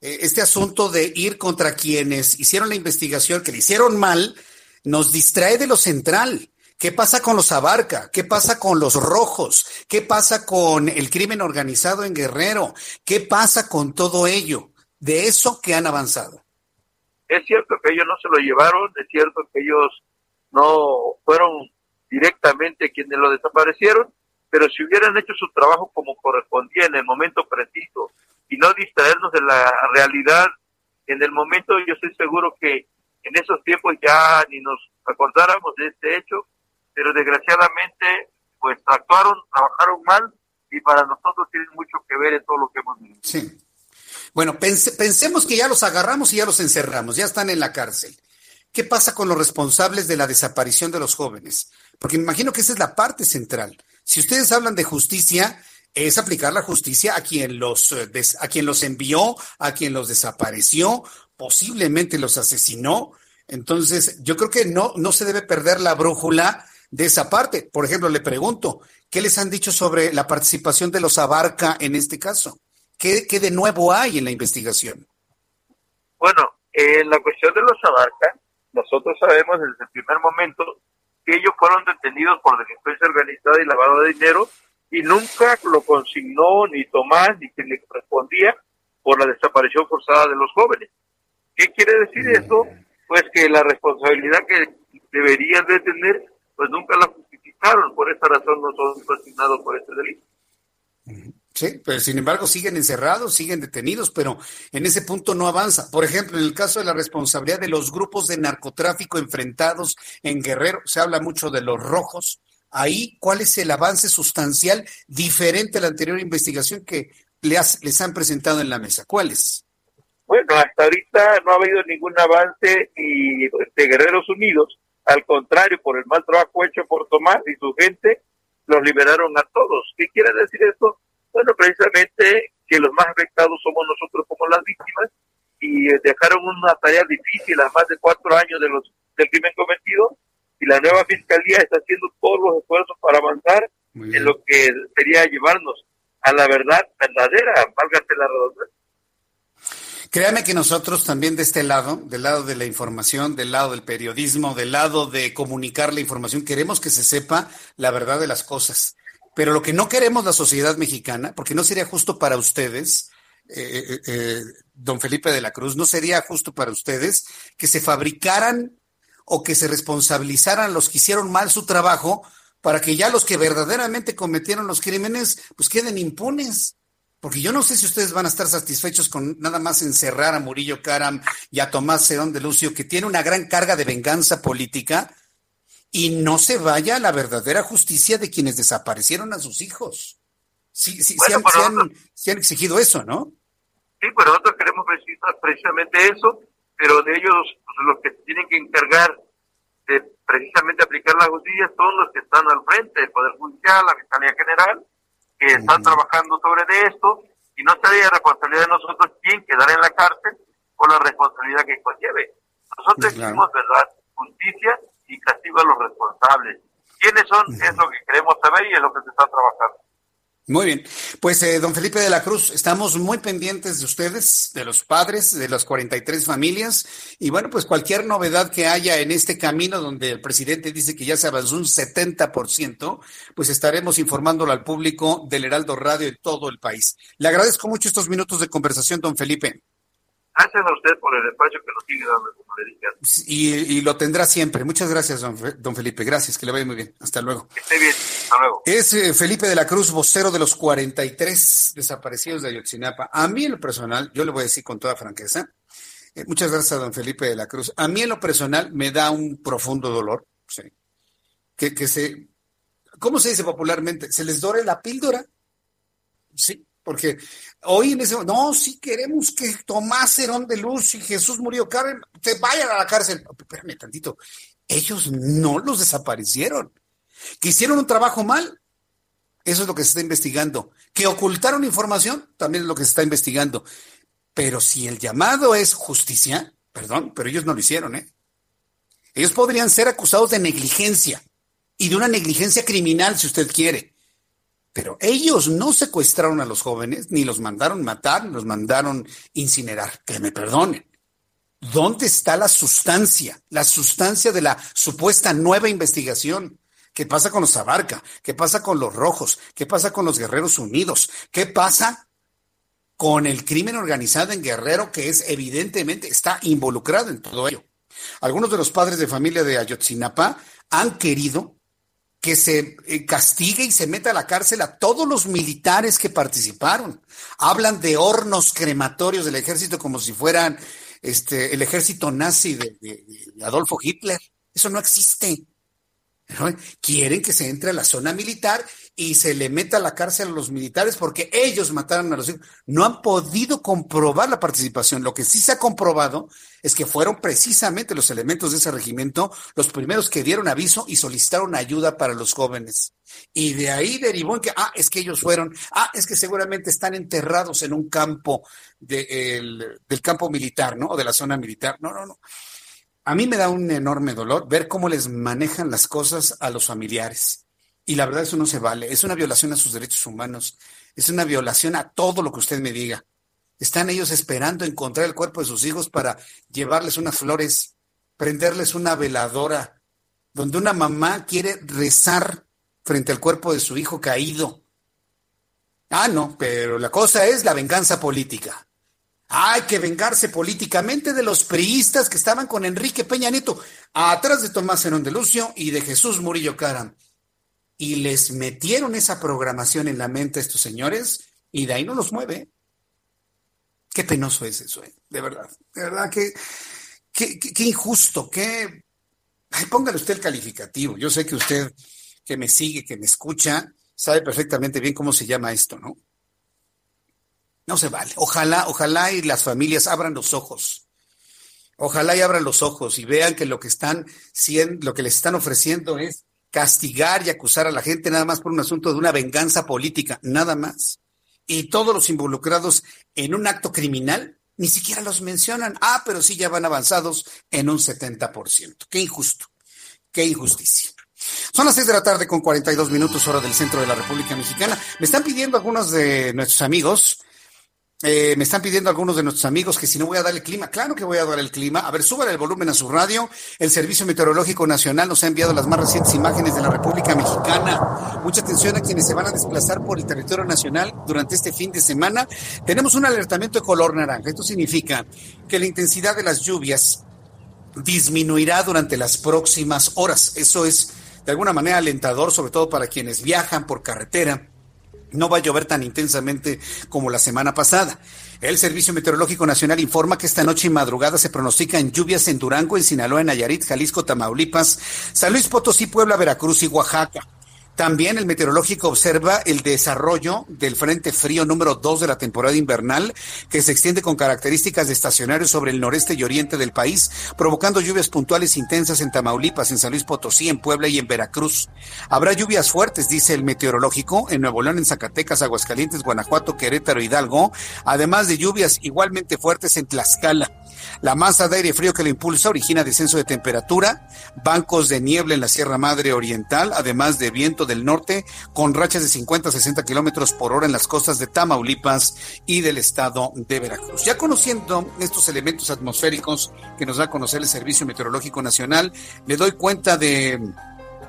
Eh, este asunto de ir contra quienes hicieron la investigación, que le hicieron mal, nos distrae de lo central. ¿Qué pasa con los Abarca? ¿Qué pasa con los Rojos? ¿Qué pasa con el crimen organizado en Guerrero? ¿Qué pasa con todo ello? De eso que han avanzado. Es cierto que ellos no se lo llevaron, es cierto que ellos no fueron directamente quienes lo desaparecieron, pero si hubieran hecho su trabajo como correspondía en el momento preciso y no distraernos de la realidad en el momento, yo estoy seguro que en esos tiempos ya ni nos acordáramos de este hecho, pero desgraciadamente pues actuaron, trabajaron mal y para nosotros tiene mucho que ver en todo lo que hemos visto. Sí. Bueno, pensemos que ya los agarramos y ya los encerramos, ya están en la cárcel. ¿Qué pasa con los responsables de la desaparición de los jóvenes? Porque me imagino que esa es la parte central. Si ustedes hablan de justicia, es aplicar la justicia a quien los, eh, a quien los envió, a quien los desapareció, posiblemente los asesinó. Entonces, yo creo que no, no se debe perder la brújula de esa parte. Por ejemplo, le pregunto, ¿qué les han dicho sobre la participación de los Abarca en este caso? ¿Qué, de nuevo hay en la investigación? Bueno, en la cuestión de los Abarca, nosotros sabemos desde el primer momento que ellos fueron detenidos por delincuencia organizada y lavado de dinero y nunca lo consignó ni Tomás ni quien le correspondía por la desaparición forzada de los jóvenes. ¿Qué quiere decir eso? Pues que la responsabilidad que deberían de tener, pues nunca la justificaron, por esa razón no son consignados por este delito. Sí, pero sin embargo siguen encerrados, siguen detenidos, pero en ese punto no avanza. Por ejemplo, en el caso de la responsabilidad de los grupos de narcotráfico enfrentados en Guerrero, se habla mucho de los rojos. Ahí, ¿cuál es el avance sustancial diferente a la anterior investigación que les, les han presentado en la mesa? ¿Cuál es? Bueno, hasta ahorita no ha habido ningún avance y de Guerreros Unidos, al contrario, por el mal trabajo hecho por Tomás y su gente, los liberaron a todos. ¿Qué quiere decir esto? Bueno, precisamente que los más afectados somos nosotros como las víctimas y y dejaron una tarea difícil a más de cuatro años de los del crimen cometido y la nueva fiscalía está haciendo todos los esfuerzos para avanzar en lo que sería llevarnos a la verdad verdadera, válgate la redundancia. Créame que nosotros también de este lado, del lado de la información, del lado del periodismo, del lado de comunicar la información, queremos que se sepa la verdad de las cosas. Pero lo que no queremos la sociedad mexicana, porque no sería justo para ustedes, eh, eh, eh, don Felipe de la Cruz, no sería justo para ustedes que se fabricaran o que se responsabilizaran los que hicieron mal su trabajo para que ya los que verdaderamente cometieron los crímenes pues queden impunes. Porque yo no sé si ustedes van a estar satisfechos con nada más encerrar a Murillo Karam y a Tomás Serón de Lucio, que tiene una gran carga de venganza política, y no se vaya a la verdadera justicia de quienes desaparecieron a sus hijos. Sí, sí, sí, han, sí han- sí han exigido eso, ¿no? Sí, pues nosotros queremos precisamente eso, pero de ellos pues, los que tienen que encargar de precisamente aplicar la justicia son los que están al frente, el Poder Judicial, la Fiscalía General, que están trabajando sobre de esto, y no sería responsabilidad de nosotros quién quedar en la cárcel o la responsabilidad que conlleve. Nosotros Claro. exigimos verdad, justicia y castigo a los responsables. ¿Quiénes son? Es lo que queremos saber y es lo que se está trabajando. Muy bien. Pues, eh, don Felipe de la Cruz, estamos muy pendientes de ustedes, de los padres, de las 43 familias. Y bueno, pues cualquier novedad que haya en este camino donde el presidente dice que ya se avanzó un 70%, pues estaremos informándolo al público del Heraldo Radio en todo el país. Le agradezco mucho estos minutos de conversación, don Felipe. Gracias a usted por el espacio que nos sigue dando, como le dije antes. Y, y lo tendrá siempre. Muchas gracias, don, don Felipe. Gracias, que le vaya muy bien. Hasta luego. Que esté bien. Hasta luego. Es eh, Felipe de la Cruz, vocero de los 43 desaparecidos de Ayotzinapa. A mí en lo personal, yo le voy a decir con toda franqueza, eh, muchas gracias a don Felipe de la Cruz. A mí en lo personal me da un profundo dolor, sí, que, que se, ¿cómo se dice popularmente? Se les dore la píldora, sí, porque hoy en ese no, sí queremos que Tomás Herón de Luz y Jesús murió Karen se vayan a la cárcel. Espérame tantito, ellos no los desaparecieron que hicieron un trabajo mal, eso es lo que se está investigando. Que ocultaron información, también es lo que se está investigando. Pero si el llamado es justicia, perdón, pero ellos no lo hicieron, ¿eh? Ellos podrían ser acusados de negligencia y de una negligencia criminal, si usted quiere. Pero ellos no secuestraron a los jóvenes, ni los mandaron matar, ni los mandaron incinerar. Que me perdonen. ¿Dónde está la sustancia? La sustancia de la supuesta nueva investigación. ¿Qué pasa con los Abarca? ¿Qué pasa con los Rojos? ¿Qué pasa con los Guerreros Unidos? ¿Qué pasa con el crimen organizado en Guerrero que es evidentemente está involucrado en todo ello? Algunos de los padres de familia de Ayotzinapa han querido que se eh, castigue y se meta a la cárcel a todos los militares que participaron. Hablan de hornos crematorios del ejército como si fueran este, el ejército nazi de, Adolfo Hitler. Eso no existe. Quieren que se entre a la zona militar y se le meta a la cárcel a los militares porque ellos mataron a los hijos. No han podido comprobar la participación. Lo que sí se ha comprobado es que fueron precisamente los elementos de ese regimiento los primeros que dieron aviso y solicitaron ayuda para los jóvenes. Y de ahí derivó en que, ah, es que ellos fueron, ah, es que seguramente están enterrados en un campo de- el- del campo militar, ¿no? O de la zona militar. No, no, no. A mí me da un enorme dolor ver cómo les manejan las cosas a los familiares. Y la verdad eso no se vale. Es una violación a sus derechos humanos. Es una violación a todo lo que usted me diga. Están ellos esperando encontrar el cuerpo de sus hijos para llevarles unas flores, prenderles una veladora, donde una mamá quiere rezar frente al cuerpo de su hijo caído. Ah, no, pero la cosa es la venganza política. Hay que vengarse políticamente de los priistas que estaban con Enrique Peña Nieto, atrás de Tomás Herón de Lucio y de Jesús Murillo Caram. Y les metieron esa programación en la mente a estos señores y de ahí no los mueve. Qué penoso es eso, ¿eh? de verdad. De verdad qué, qué- injusto, qué... Ay, póngale usted el calificativo. Yo sé que usted que me sigue, que me escucha, sabe perfectamente bien cómo se llama esto, ¿no? No se vale. Ojalá, ojalá y las familias abran los ojos. Ojalá y abran los ojos y vean que lo que están lo que les están ofreciendo es castigar y acusar a la gente nada más por un asunto de una venganza política, nada más. Y todos los involucrados en un acto criminal ni siquiera los mencionan. Ah, pero sí ya van avanzados en un 70%. Qué injusto, qué injusticia. Son las 6 de la tarde con 42 minutos hora del centro de la República Mexicana. Me están pidiendo algunos de nuestros amigos eh, me están pidiendo algunos de nuestros amigos que si no voy a dar el clima. Claro que voy a dar el clima. A ver, súbale el volumen a su radio. El Servicio Meteorológico Nacional nos ha enviado las más recientes imágenes de la República Mexicana. Mucha atención a quienes se van a desplazar por el territorio nacional durante este fin de semana. Tenemos un alertamiento de color naranja. Esto significa que la intensidad de las lluvias disminuirá durante las próximas horas. Eso es de alguna manera alentador, sobre todo para quienes viajan por carretera no va a llover tan intensamente como la semana pasada. El Servicio Meteorológico Nacional informa que esta noche y madrugada se pronostican lluvias en Durango, en Sinaloa, en Nayarit, Jalisco, Tamaulipas, San Luis Potosí, Puebla, Veracruz y Oaxaca. También el meteorológico observa el desarrollo del Frente Frío número 2 de la temporada invernal, que se extiende con características de estacionario sobre el noreste y oriente del país, provocando lluvias puntuales intensas en Tamaulipas, en San Luis Potosí, en Puebla y en Veracruz. Habrá lluvias fuertes, dice el meteorológico, en Nuevo León, en Zacatecas, Aguascalientes, Guanajuato, Querétaro, Hidalgo, además de lluvias igualmente fuertes en Tlaxcala. La masa de aire frío que lo impulsa origina descenso de temperatura, bancos de niebla en la Sierra Madre Oriental, además de viento del norte con rachas de 50 a 60 kilómetros por hora en las costas de Tamaulipas y del estado de Veracruz. Ya conociendo estos elementos atmosféricos que nos da a conocer el Servicio Meteorológico Nacional, le doy cuenta de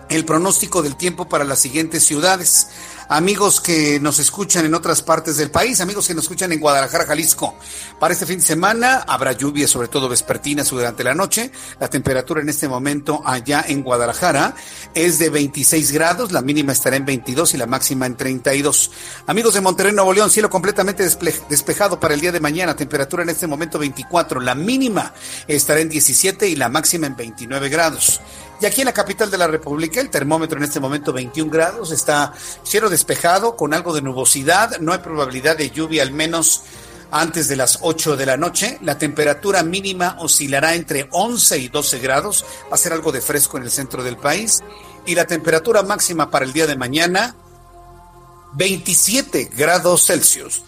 el pronóstico del tiempo para las siguientes ciudades amigos que nos escuchan en otras partes del país, amigos que nos escuchan en Guadalajara, Jalisco. Para este fin de semana habrá lluvia, sobre todo vespertinas durante la noche. La temperatura en este momento allá en Guadalajara es de 26 grados, la mínima estará en 22 y la máxima en 32. Amigos de Monterrey, Nuevo León, cielo completamente despejado para el día de mañana, temperatura en este momento 24, la mínima estará en 17 y la máxima en 29 grados. Y aquí en la capital de la República, el termómetro en este momento 21 grados, está cielo despejado con algo de nubosidad, no hay probabilidad de lluvia al menos antes de las 8 de la noche. La temperatura mínima oscilará entre 11 y 12 grados, va a ser algo de fresco en el centro del país. Y la temperatura máxima para el día de mañana, 27 grados Celsius.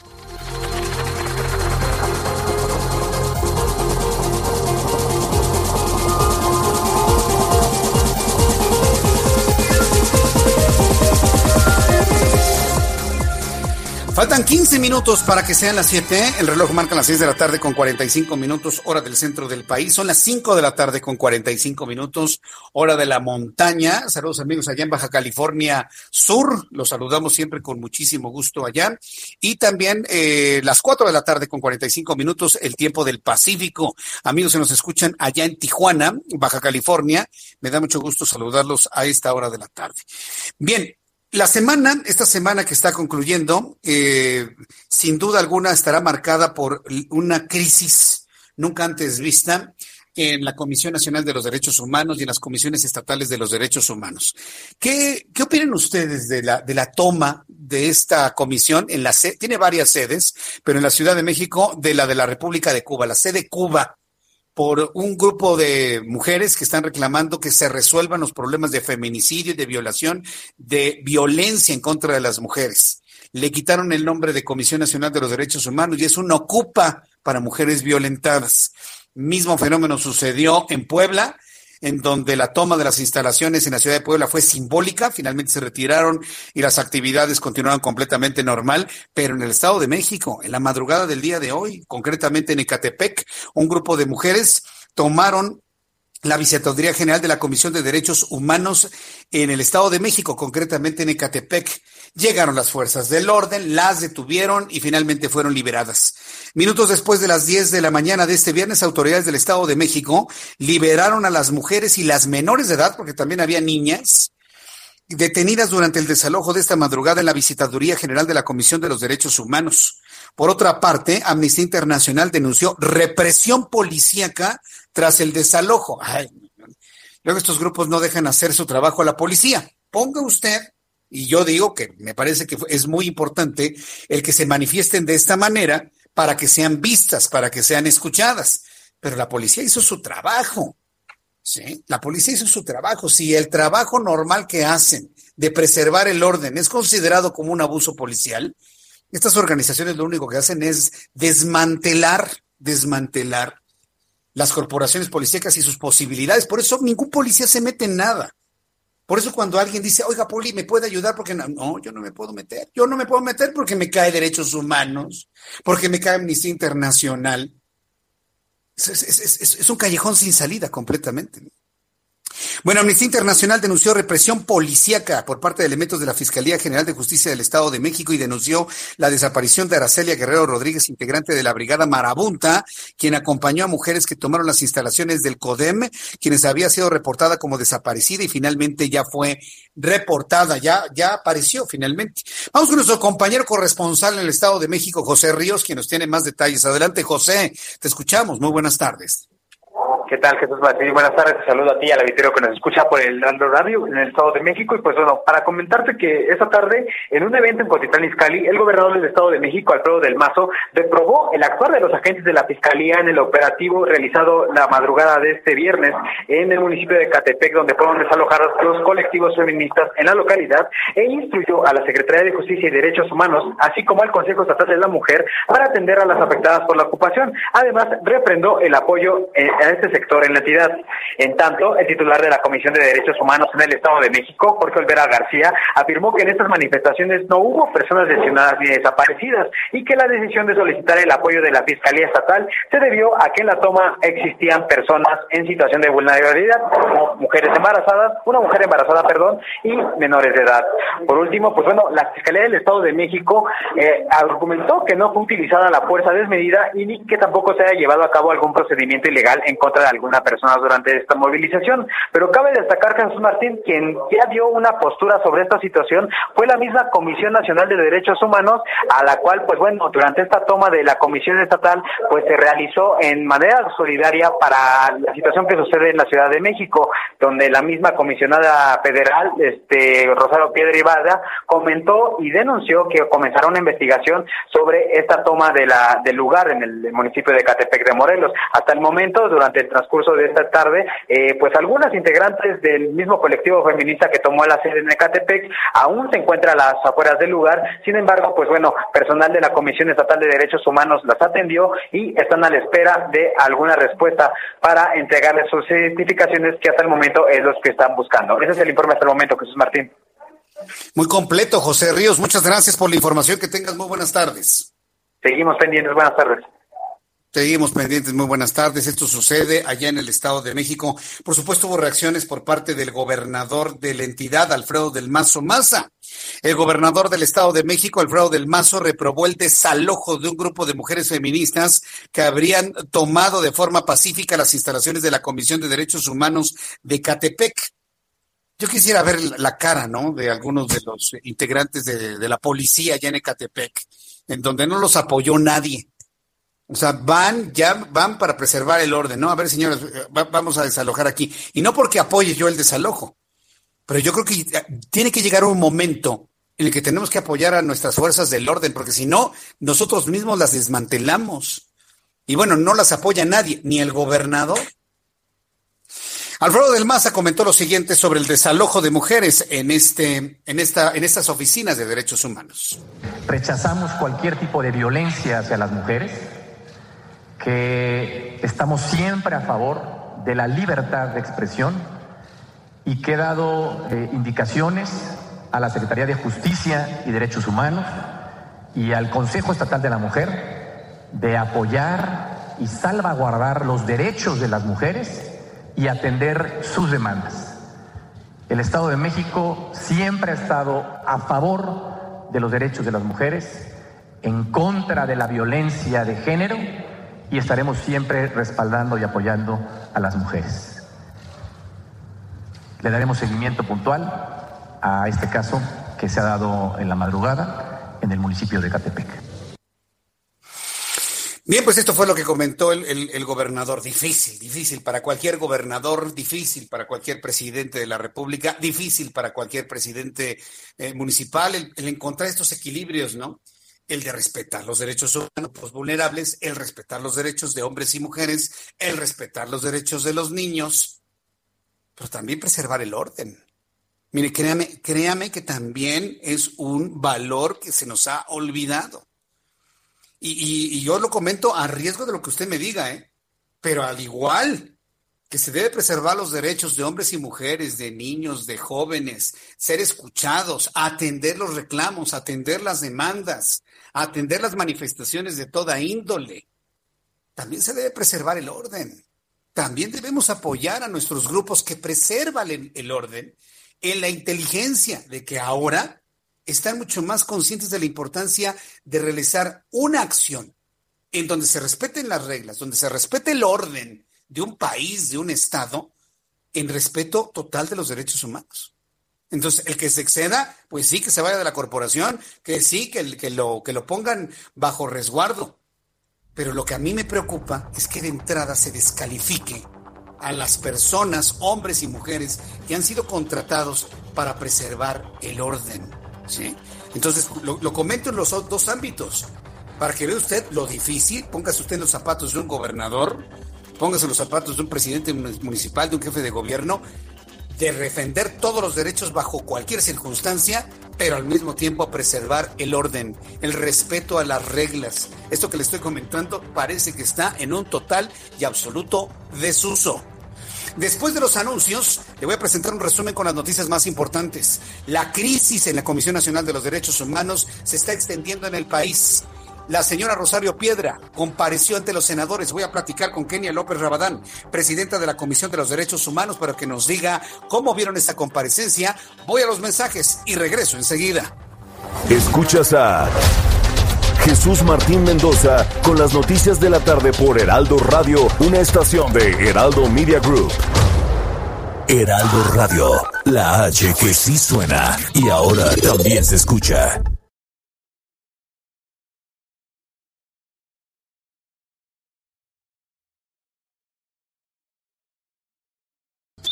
Faltan 15 minutos para que sean las 7. El reloj marca las 6 de la tarde con 45 minutos, hora del centro del país. Son las 5 de la tarde con 45 minutos, hora de la montaña. Saludos amigos allá en Baja California Sur. Los saludamos siempre con muchísimo gusto allá. Y también eh, las 4 de la tarde con 45 minutos, el tiempo del Pacífico. Amigos que nos escuchan allá en Tijuana, Baja California. Me da mucho gusto saludarlos a esta hora de la tarde. Bien, la semana, esta semana que está concluyendo, eh, sin duda alguna estará marcada por una crisis nunca antes vista en la Comisión Nacional de los Derechos Humanos y en las comisiones estatales de los derechos humanos. ¿Qué, qué opinan ustedes de la, de la toma de esta comisión? En la tiene varias sedes, pero en la Ciudad de México, de la de la República de Cuba, la sede Cuba por un grupo de mujeres que están reclamando que se resuelvan los problemas de feminicidio y de violación, de violencia en contra de las mujeres. Le quitaron el nombre de Comisión Nacional de los Derechos Humanos y es una ocupa para mujeres violentadas. Mismo fenómeno sucedió en Puebla en donde la toma de las instalaciones en la ciudad de Puebla fue simbólica, finalmente se retiraron y las actividades continuaron completamente normal, pero en el Estado de México, en la madrugada del día de hoy, concretamente en Ecatepec, un grupo de mujeres tomaron la Visitaduría General de la Comisión de Derechos Humanos en el Estado de México, concretamente en Ecatepec. Llegaron las fuerzas del orden, las detuvieron y finalmente fueron liberadas. Minutos después de las 10 de la mañana de este viernes, autoridades del Estado de México liberaron a las mujeres y las menores de edad, porque también había niñas, detenidas durante el desalojo de esta madrugada en la Visitaduría General de la Comisión de los Derechos Humanos. Por otra parte, Amnistía Internacional denunció represión policíaca tras el desalojo. luego estos grupos no dejan hacer su trabajo a la policía. Ponga usted, y yo digo que me parece que es muy importante el que se manifiesten de esta manera para que sean vistas, para que sean escuchadas. Pero la policía hizo su trabajo. ¿sí? La policía hizo su trabajo. Si el trabajo normal que hacen de preservar el orden es considerado como un abuso policial, estas organizaciones lo único que hacen es desmantelar desmantelar las corporaciones policíacas y sus posibilidades. Por eso ningún policía se mete en nada. Por eso cuando alguien dice, oiga, Poli, ¿me puede ayudar? Porque no, no, yo no me puedo meter. Yo no me puedo meter porque me cae derechos humanos, porque me cae Amnistía Internacional. Es, un callejón sin salida completamente. Bueno, Amnistía Internacional denunció represión policíaca por parte de elementos de la Fiscalía General de Justicia del Estado de México y denunció la desaparición de Aracelia Guerrero Rodríguez, integrante de la Brigada Marabunta, quien acompañó a mujeres que tomaron las instalaciones del CODEM, quienes había sido reportada como desaparecida y finalmente ya fue reportada, ya, ya apareció finalmente. Vamos con nuestro compañero corresponsal en el Estado de México, José Ríos, quien nos tiene más detalles. Adelante, José, te escuchamos. Muy buenas tardes. ¿Qué tal, Jesús? Buenas tardes, te saludo a ti al auditorio que nos escucha por el Andro Radio en el Estado de México. Y pues bueno, para comentarte que esta tarde, en un evento en Cotitlán Izcalli, el gobernador del Estado de México, Alfredo del Mazo, reprobó el actuar de los agentes de la Fiscalía en el operativo realizado la madrugada de este viernes en el municipio de Catepec, donde fueron desalojados los colectivos feministas en la localidad, e instruyó a la Secretaría de Justicia y Derechos Humanos, así como al Consejo Estatal de la Mujer, para atender a las afectadas por la ocupación. Además, reprendó el apoyo eh, a este sector en la entidad. En tanto, el titular de la Comisión de Derechos Humanos en el Estado de México, Jorge Olvera García, afirmó que en estas manifestaciones no hubo personas lesionadas ni desaparecidas y que la decisión de solicitar el apoyo de la Fiscalía Estatal se debió a que en la toma existían personas en situación de vulnerabilidad, como mujeres embarazadas, una mujer embarazada, perdón, y menores de edad. Por último, pues bueno, la Fiscalía del Estado de México eh, argumentó que no fue utilizada la fuerza desmedida y ni que tampoco se haya llevado a cabo algún procedimiento ilegal en contra alguna persona durante esta movilización. Pero cabe destacar que Jesús Martín, quien ya dio una postura sobre esta situación, fue la misma Comisión Nacional de Derechos Humanos, a la cual, pues bueno, durante esta toma de la Comisión Estatal, pues se realizó en manera solidaria para la situación que sucede en la Ciudad de México, donde la misma comisionada federal, este Rosario Piedra Ibarra, comentó y denunció que comenzará una investigación sobre esta toma de la del lugar en el municipio de Catepec de Morelos. Hasta el momento, durante el transcurso de esta tarde, eh, pues algunas integrantes del mismo colectivo feminista que tomó la sede en Ecatepec aún se encuentran a las afueras del lugar. Sin embargo, pues bueno, personal de la Comisión Estatal de Derechos Humanos las atendió y están a la espera de alguna respuesta para entregarles sus certificaciones que hasta el momento es los que están buscando. Ese es el informe hasta el momento, Jesús Martín. Muy completo, José Ríos. Muchas gracias por la información. Que tengas muy buenas tardes. Seguimos pendientes. Buenas tardes. Seguimos pendientes, muy buenas tardes. Esto sucede allá en el Estado de México. Por supuesto, hubo reacciones por parte del gobernador de la entidad, Alfredo del Mazo Maza. El gobernador del Estado de México, Alfredo del Mazo, reprobó el desalojo de un grupo de mujeres feministas que habrían tomado de forma pacífica las instalaciones de la Comisión de Derechos Humanos de Catepec. Yo quisiera ver la cara, ¿no? De algunos de los integrantes de, la policía allá en Ecatepec, en donde no los apoyó nadie. O sea, van, ya van para preservar el orden, ¿no? A ver, señores, va- vamos a desalojar aquí. Y no porque apoye yo el desalojo, pero yo creo que tiene que llegar un momento en el que tenemos que apoyar a nuestras fuerzas del orden, porque si no, nosotros mismos las desmantelamos. Y bueno, no las apoya nadie, ni el gobernador. Alfredo del Maza comentó lo siguiente sobre el desalojo de mujeres en, este, en, esta, en estas oficinas de derechos humanos. Rechazamos cualquier tipo de violencia hacia las mujeres, que estamos siempre a favor de la libertad de expresión y que he dado eh, indicaciones a la Secretaría de Justicia y Derechos Humanos y al Consejo Estatal de la Mujer de apoyar y salvaguardar los derechos de las mujeres y atender sus demandas. El Estado de México siempre ha estado a favor de los derechos de las mujeres, en contra de la violencia de género y estaremos siempre respaldando y apoyando a las mujeres. Le daremos seguimiento puntual a este caso que se ha dado en la madrugada en el municipio de Catepec. Bien, pues esto fue lo que comentó el, gobernador. Difícil, difícil para cualquier gobernador, difícil para cualquier presidente de la República, difícil para cualquier presidente eh, municipal el encontrar estos equilibrios, ¿no? El de respetar los derechos humanos los vulnerables, el respetar los derechos de hombres y mujeres, el respetar los derechos de los niños, pero también preservar el orden. Mire, créame, créame que también es un valor que se nos ha olvidado. Y yo lo comento a riesgo de lo que usted me diga, ¿eh? Pero al igual que se debe preservar los derechos de hombres y mujeres, de niños, de jóvenes, ser escuchados, atender los reclamos, atender las demandas, atender las manifestaciones de toda índole. También se debe preservar el orden. También debemos apoyar a nuestros grupos que preservan el, orden en la inteligencia de que ahora están mucho más conscientes de la importancia de realizar una acción en donde se respeten las reglas, donde se respete el orden de un país, de un Estado, en respeto total de los derechos humanos. Entonces, el que se exceda, pues sí, que se vaya de la corporación, que sí, que, que, lo, que lo pongan bajo resguardo. Pero lo que a mí me preocupa es que de entrada se descalifique a las personas, hombres y mujeres, que han sido contratados para preservar el orden. ¿sí? Entonces, lo, lo comento en los dos ámbitos. Para que vea usted lo difícil, póngase usted en los zapatos de un gobernador, póngase en los zapatos de un presidente municipal, de un jefe de gobierno, de defender todos los derechos bajo cualquier circunstancia, pero al mismo tiempo preservar el orden, el respeto a las reglas. Esto que le estoy comentando parece que está en un total y absoluto desuso. Después de los anuncios, le voy a presentar un resumen con las noticias más importantes. La crisis en la Comisión Nacional de los Derechos Humanos se está extendiendo en el país. La señora Rosario Piedra compareció ante los senadores. Voy a platicar con Kenia López Rabadán, presidenta de la Comisión de los Derechos Humanos, para que nos diga cómo vieron esta comparecencia. Voy a los mensajes y regreso enseguida. Escuchas a Jesús Martín Mendoza con las noticias de la tarde por Heraldo Radio, una estación de Heraldo Media Group. Heraldo Radio, la H que sí suena y ahora también se escucha.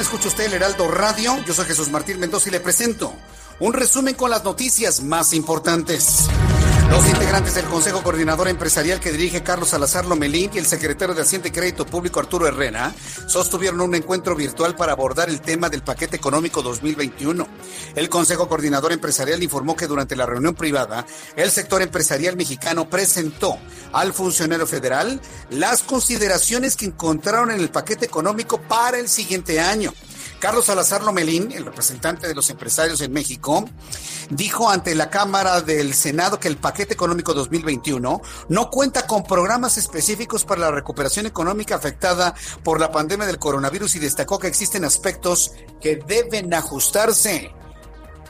Escucha usted el Heraldo Radio. Yo soy Jesús Martín Mendoza y le presento un resumen con las noticias más importantes. Los integrantes del Consejo Coordinador Empresarial que dirige Carlos Salazar Lomelín y el secretario de Hacienda y Crédito Público Arturo Herrera sostuvieron un encuentro virtual para abordar el tema del paquete económico 2021. El Consejo Coordinador Empresarial informó que durante la reunión privada, el sector empresarial mexicano presentó al funcionario federal las consideraciones que encontraron en el paquete económico para el siguiente año. Carlos Salazar Lomelín, el representante de los empresarios en México, dijo ante la Cámara del Senado que el paquete económico 2021 no cuenta con programas específicos para la recuperación económica afectada por la pandemia del coronavirus y destacó que existen aspectos que deben ajustarse.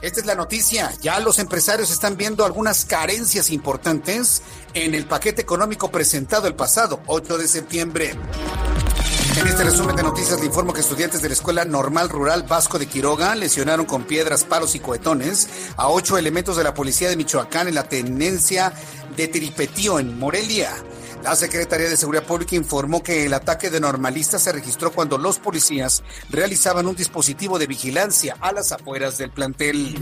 Esta es la noticia. Ya los empresarios están viendo algunas carencias importantes en el paquete económico presentado el pasado 8 de septiembre. En este resumen de noticias le informo que estudiantes de la Escuela Normal Rural Vasco de Quiroga lesionaron con piedras, palos y cohetones a ocho elementos de la Policía de Michoacán en la tenencia de Tiripetío, en Morelia. La Secretaría de Seguridad Pública informó que el ataque de normalistas se registró cuando los policías realizaban un dispositivo de vigilancia a las afueras del plantel.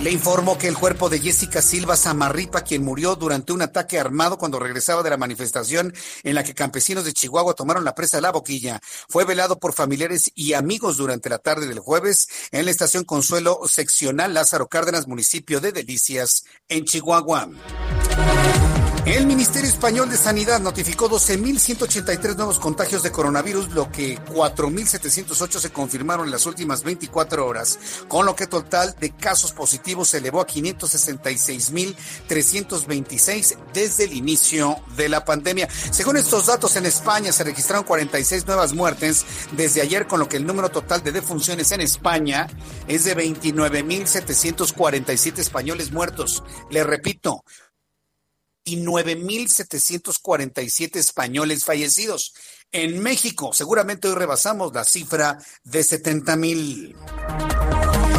Le informó que el cuerpo de Jessica Silva Samarripa, quien murió durante un ataque armado cuando regresaba de la manifestación en la que campesinos de Chihuahua tomaron la presa la boquilla, fue velado por familiares y amigos durante la tarde del jueves en la estación Consuelo Seccional Lázaro Cárdenas, municipio de Delicias, en Chihuahua. El Ministerio Español de Sanidad notificó 12.183 nuevos contagios de coronavirus, lo que 4.708 se confirmaron en las últimas 24 horas, con lo que total de casos positivos se elevó a 566.326 desde el inicio de la pandemia. Según estos datos, en España se registraron 46 nuevas muertes desde ayer, con lo que el número total de defunciones en España es de 29.747 españoles muertos. Le repito, y 9.747 españoles fallecidos. En México, seguramente hoy rebasamos la cifra de 70.000.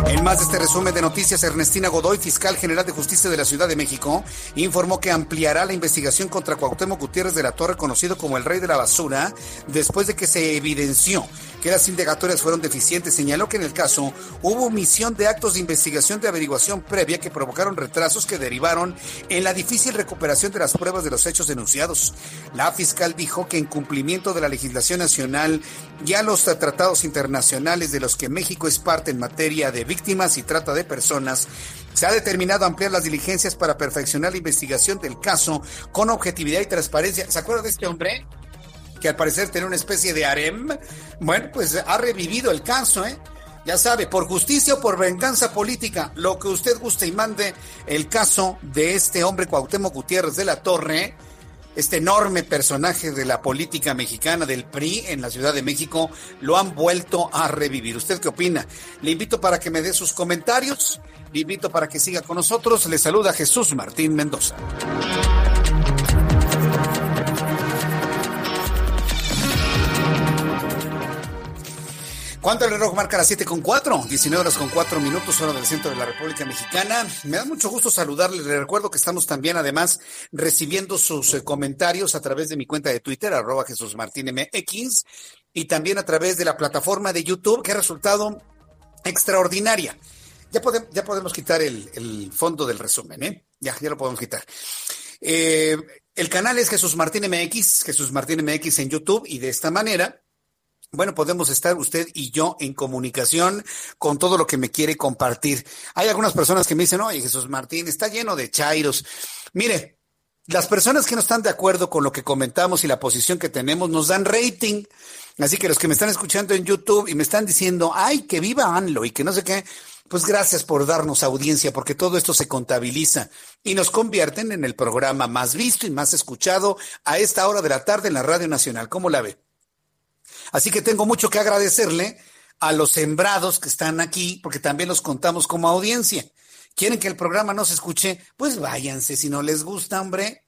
En más de este resumen de noticias, Ernestina Godoy, fiscal general de justicia de la Ciudad de México, informó que ampliará la investigación contra Cuauhtémoc Gutiérrez de la Torre, conocido como el rey de la basura, después de que se evidenció que las indagatorias fueron deficientes. Señaló que en el caso hubo omisión de actos de investigación de averiguación previa que provocaron retrasos que derivaron en la difícil recuperación de las pruebas de los hechos denunciados. La fiscal dijo que en cumplimiento de la legislación nacional y a los tratados internacionales de los que México es parte en materia de víctimas y trata de personas, se ha determinado ampliar las diligencias para perfeccionar la investigación del caso con objetividad y transparencia. ¿Se acuerda de este hombre? Que al parecer tenía una especie de harem. Bueno, pues ha revivido el caso, ¿eh? Ya sabe, por justicia o por venganza política, lo que usted guste y mande, el caso de este hombre Cuauhtémoc Gutiérrez de la Torre, este enorme personaje de la política mexicana del PRI en la Ciudad de México, lo han vuelto a revivir. ¿Usted qué opina? Le invito para que me dé sus comentarios, le invito para que siga con nosotros. Le saluda Jesús Martín Mendoza. ¿Cuánto el reloj marca las 7 con 4? 19 horas con 4 minutos, hora del centro de la República Mexicana. Me da mucho gusto saludarles. Les recuerdo que estamos también, además, recibiendo sus eh, comentarios a través de mi cuenta de Twitter, arroba Jesús Martín MX, y también a través de la plataforma de YouTube, que ha resultado extraordinaria. Ya, podemos, ya podemos quitar el, el, fondo del resumen, ¿eh? Ya, ya lo podemos quitar. Eh, el canal es Jesús Martín MX, Jesús Martín MX en YouTube, y de esta manera bueno, podemos estar usted y yo en comunicación con todo lo que me quiere compartir. Hay algunas personas que me dicen, oye, Jesús Martín, está lleno de chairos. Mire, las personas que no están de acuerdo con lo que comentamos y la posición que tenemos nos dan rating. Así que los que me están escuchando en YouTube y me están diciendo, ay, que viva ANLO y que no sé qué, pues gracias por darnos audiencia, porque todo esto se contabiliza y nos convierten en el programa más visto y más escuchado a esta hora de la tarde en la Radio Nacional. ¿Cómo la ve? Así que tengo mucho que agradecerle a los sembrados que están aquí, porque también los contamos como audiencia. ¿Quieren que el programa no se escuche? Pues váyanse, si no les gusta, hombre.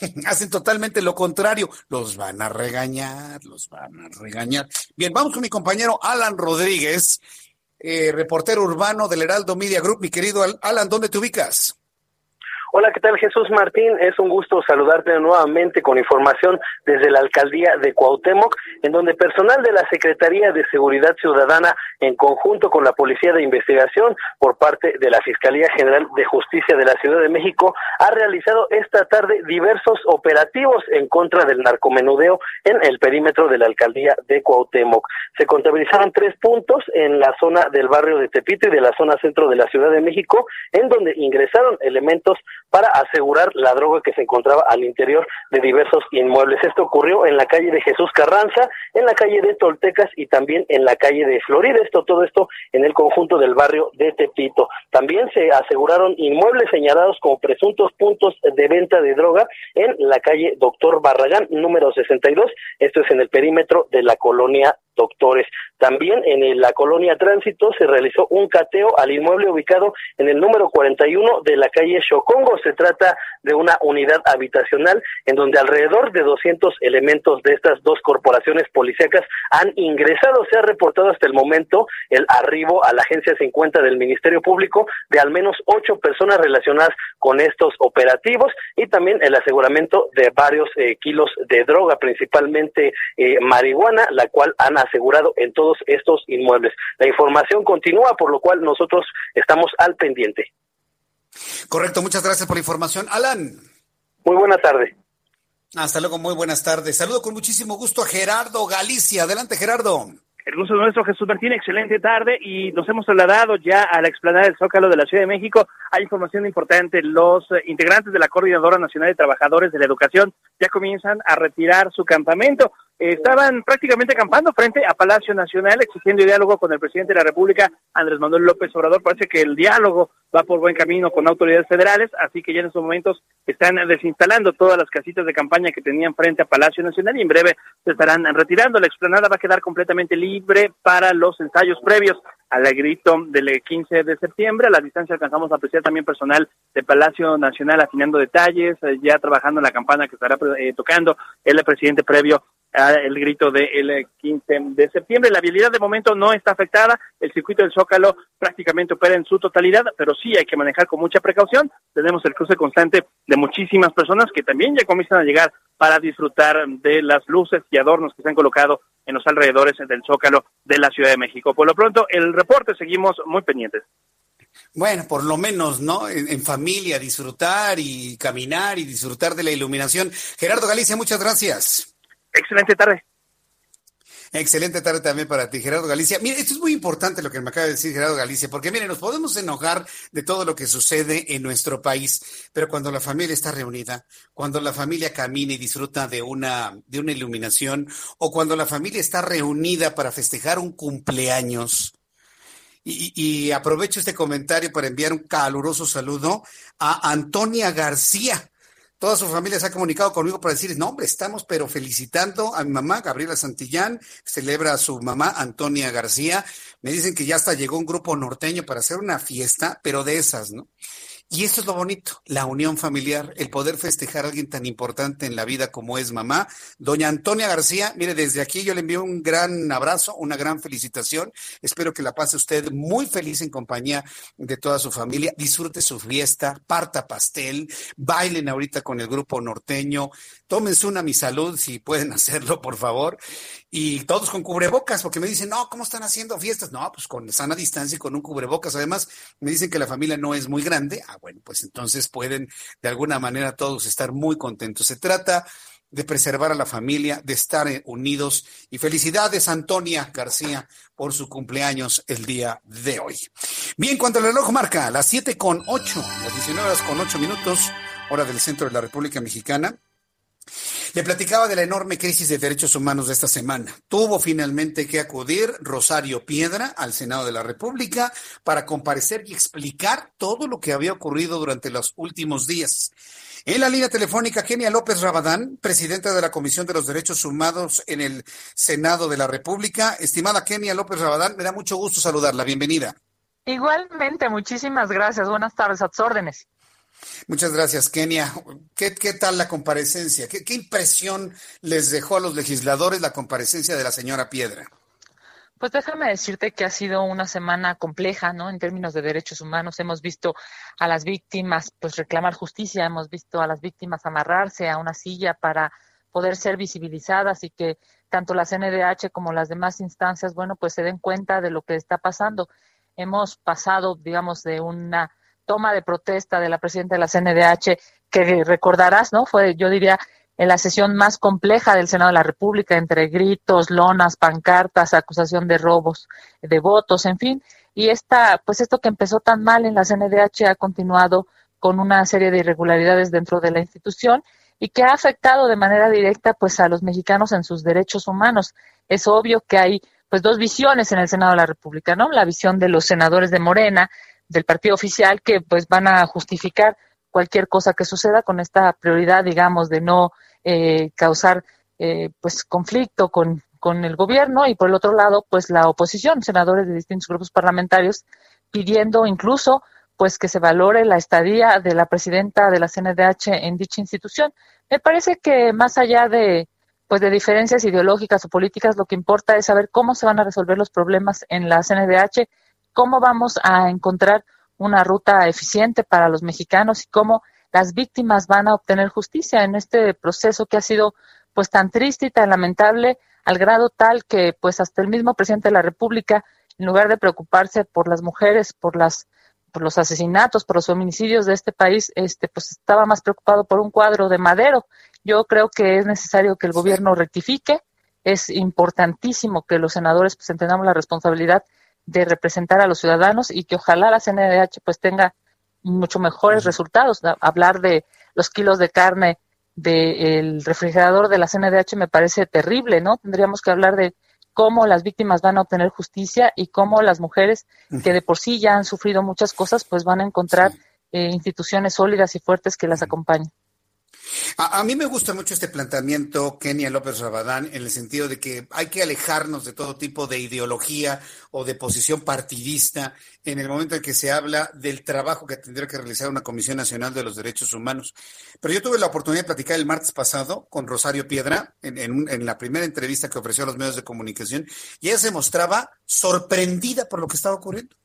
Hacen totalmente lo contrario. Los van a regañar, los van a regañar. Bien, vamos con mi compañero Alan Rodríguez, eh, reportero urbano del Heraldo Media Group. Mi querido Alan, ¿dónde te ubicas? Hola, ¿qué tal Jesús Martín? Es un gusto saludarte nuevamente con información desde la alcaldía de Cuauhtémoc, en donde personal de la Secretaría de Seguridad Ciudadana, en conjunto con la Policía de Investigación por parte de la Fiscalía General de Justicia de la Ciudad de México, ha realizado esta tarde diversos operativos en contra del narcomenudeo en el perímetro de la alcaldía de Cuauhtémoc. Se contabilizaron tres puntos en la zona del barrio de Tepito y de la zona centro de la Ciudad de México, en donde ingresaron elementos para asegurar la droga que se encontraba al interior de diversos inmuebles. Esto ocurrió en la calle de Jesús Carranza, en la calle de Toltecas y también en la calle de Florida. Esto, todo esto en el conjunto del barrio de Tepito. También se aseguraron inmuebles señalados como presuntos puntos de venta de droga en la calle Doctor Barragán, número 62. Esto es en el perímetro de la colonia doctores. También en la colonia Tránsito se realizó un cateo al inmueble ubicado en el número 41 de la calle Chocongo. Se trata de una unidad habitacional en donde alrededor de 200 elementos de estas dos corporaciones policíacas han ingresado. Se ha reportado hasta el momento el arribo a la agencia 50 del Ministerio Público de al menos ocho personas relacionadas con estos operativos y también el aseguramiento de varios eh, kilos de droga, principalmente eh, marihuana, la cual han asegurado en todos estos inmuebles. La información continúa, por lo cual nosotros estamos al pendiente. Correcto, muchas gracias por la información. Alan. Muy buena tarde. Hasta luego, muy buenas tardes. Saludo con muchísimo gusto a Gerardo Galicia. Adelante, Gerardo. El gusto es nuestro, Jesús Martín, excelente tarde y nos hemos trasladado ya a la explanada del Zócalo de la Ciudad de México. Hay información importante, los eh, integrantes de la Coordinadora Nacional de Trabajadores de la Educación ya comienzan a retirar su campamento. Estaban prácticamente acampando frente a Palacio Nacional exigiendo diálogo con el presidente de la República, Andrés Manuel López Obrador. Parece que el diálogo va por buen camino con autoridades federales, así que ya en estos momentos están desinstalando todas las casitas de campaña que tenían frente a Palacio Nacional y en breve se estarán retirando. La explanada va a quedar completamente libre para los ensayos previos al grito del 15 de septiembre. A la distancia alcanzamos a apreciar también personal de Palacio Nacional afinando detalles, eh, ya trabajando en la campana que estará eh, tocando el presidente previo al grito del 15 de septiembre. La vialidad de momento no está afectada, el circuito del Zócalo prácticamente opera en su totalidad, pero sí hay que manejar con mucha precaución. Tenemos el cruce constante de muchísimas personas que también ya comienzan a llegar para disfrutar de las luces y adornos que se han colocado en los alrededores del Zócalo de la Ciudad de México. Por lo pronto, el reporte seguimos muy pendientes. Bueno, por lo menos, ¿no? En, familia, disfrutar y caminar y disfrutar de la iluminación. Gerardo Galicia, muchas gracias. Excelente tarde. Excelente tarde también para ti, Gerardo Galicia. Mire, esto es muy importante lo que me acaba de decir Gerardo Galicia, porque mire, nos podemos enojar de todo lo que sucede en nuestro país, pero cuando la familia está reunida, cuando la familia camina y disfruta de una, de una iluminación, o cuando la familia está reunida para festejar un cumpleaños, y, y, aprovecho este comentario para enviar un caluroso saludo a Antonia García. Toda su familia se ha comunicado conmigo para decir, no, hombre, estamos pero felicitando a mi mamá, Gabriela Santillán, celebra a su mamá, Antonia García. Me dicen que ya hasta llegó un grupo norteño para hacer una fiesta, pero de esas, ¿no? Y esto es lo bonito, la unión familiar, el poder festejar a alguien tan importante en la vida como es mamá. Doña Antonia García, mire, desde aquí yo le envío un gran abrazo, una gran felicitación. Espero que la pase usted muy feliz en compañía de toda su familia. Disfrute su fiesta, parta pastel, bailen ahorita con el grupo norteño, tómense una mi salud si pueden hacerlo, por favor. Y todos con cubrebocas, porque me dicen, no, ¿cómo están haciendo fiestas? No, pues con sana distancia y con un cubrebocas. Además, me dicen que la familia no es muy grande. Ah, bueno, pues entonces pueden de alguna manera todos estar muy contentos. Se trata de preservar a la familia, de estar unidos. Y felicidades, Antonia García, por su cumpleaños el día de hoy. Bien, cuando el reloj marca las 7 con 8, las 19 horas con 8 minutos, hora del centro de la República Mexicana, le platicaba de la enorme crisis de derechos humanos de esta semana. Tuvo finalmente que acudir Rosario Piedra al Senado de la República para comparecer y explicar todo lo que había ocurrido durante los últimos días. En la línea telefónica, Kenia López Rabadán, presidenta de la Comisión de los Derechos Humanos en el Senado de la República. Estimada Kenia López Rabadán, me da mucho gusto saludarla. Bienvenida. Igualmente, muchísimas gracias. Buenas tardes, a tus órdenes. Muchas gracias, Kenia. ¿Qué, qué tal la comparecencia? ¿Qué, ¿Qué, impresión les dejó a los legisladores la comparecencia de la señora Piedra? Pues déjame decirte que ha sido una semana compleja, ¿no? En términos de derechos humanos, hemos visto a las víctimas, pues reclamar justicia, hemos visto a las víctimas amarrarse a una silla para poder ser visibilizadas y que tanto la CNDH como las demás instancias, bueno, pues se den cuenta de lo que está pasando. Hemos pasado, digamos, de una toma de protesta de la presidenta de la CNDH, que recordarás, ¿no? Fue, yo diría, en la sesión más compleja del Senado de la República, entre gritos, lonas, pancartas, acusación de robos de votos, en fin. Y esta, pues esto que empezó tan mal en la CNDH ha continuado con una serie de irregularidades dentro de la institución y que ha afectado de manera directa pues a los mexicanos en sus derechos humanos. Es obvio que hay pues dos visiones en el Senado de la República, ¿no? La visión de los senadores de Morena, del partido oficial que pues van a justificar cualquier cosa que suceda con esta prioridad, digamos, de no eh, causar eh, pues conflicto con, con el gobierno y por el otro lado, pues la oposición, senadores de distintos grupos parlamentarios pidiendo incluso pues que se valore la estadía de la presidenta de la CNDH en dicha institución. Me parece que más allá de pues de diferencias ideológicas o políticas, lo que importa es saber cómo se van a resolver los problemas en la CNDH cómo vamos a encontrar una ruta eficiente para los mexicanos y cómo las víctimas van a obtener justicia en este proceso que ha sido pues tan triste y tan lamentable al grado tal que pues hasta el mismo presidente de la República en lugar de preocuparse por las mujeres, por las por los asesinatos, por los feminicidios de este país, este pues estaba más preocupado por un cuadro de Madero. Yo creo que es necesario que el gobierno rectifique, es importantísimo que los senadores pues entendamos la responsabilidad de representar a los ciudadanos y que ojalá la CNDH pues tenga mucho mejores resultados. Hablar de los kilos de carne del refrigerador de la CNDH me parece terrible, ¿no? Tendríamos que hablar de cómo las víctimas van a obtener justicia y cómo las mujeres que de por sí ya han sufrido muchas cosas, pues van a encontrar eh, instituciones sólidas y fuertes que las acompañen. A, mí me gusta mucho este planteamiento, Kenia López Rabadán, en el sentido de que hay que alejarnos de todo tipo de ideología o de posición partidista en el momento en que se habla del trabajo que tendría que realizar una Comisión Nacional de los Derechos Humanos. Pero yo tuve la oportunidad de platicar el martes pasado con Rosario Piedra en, en la primera entrevista que ofreció a los medios de comunicación y ella se mostraba sorprendida por lo que estaba ocurriendo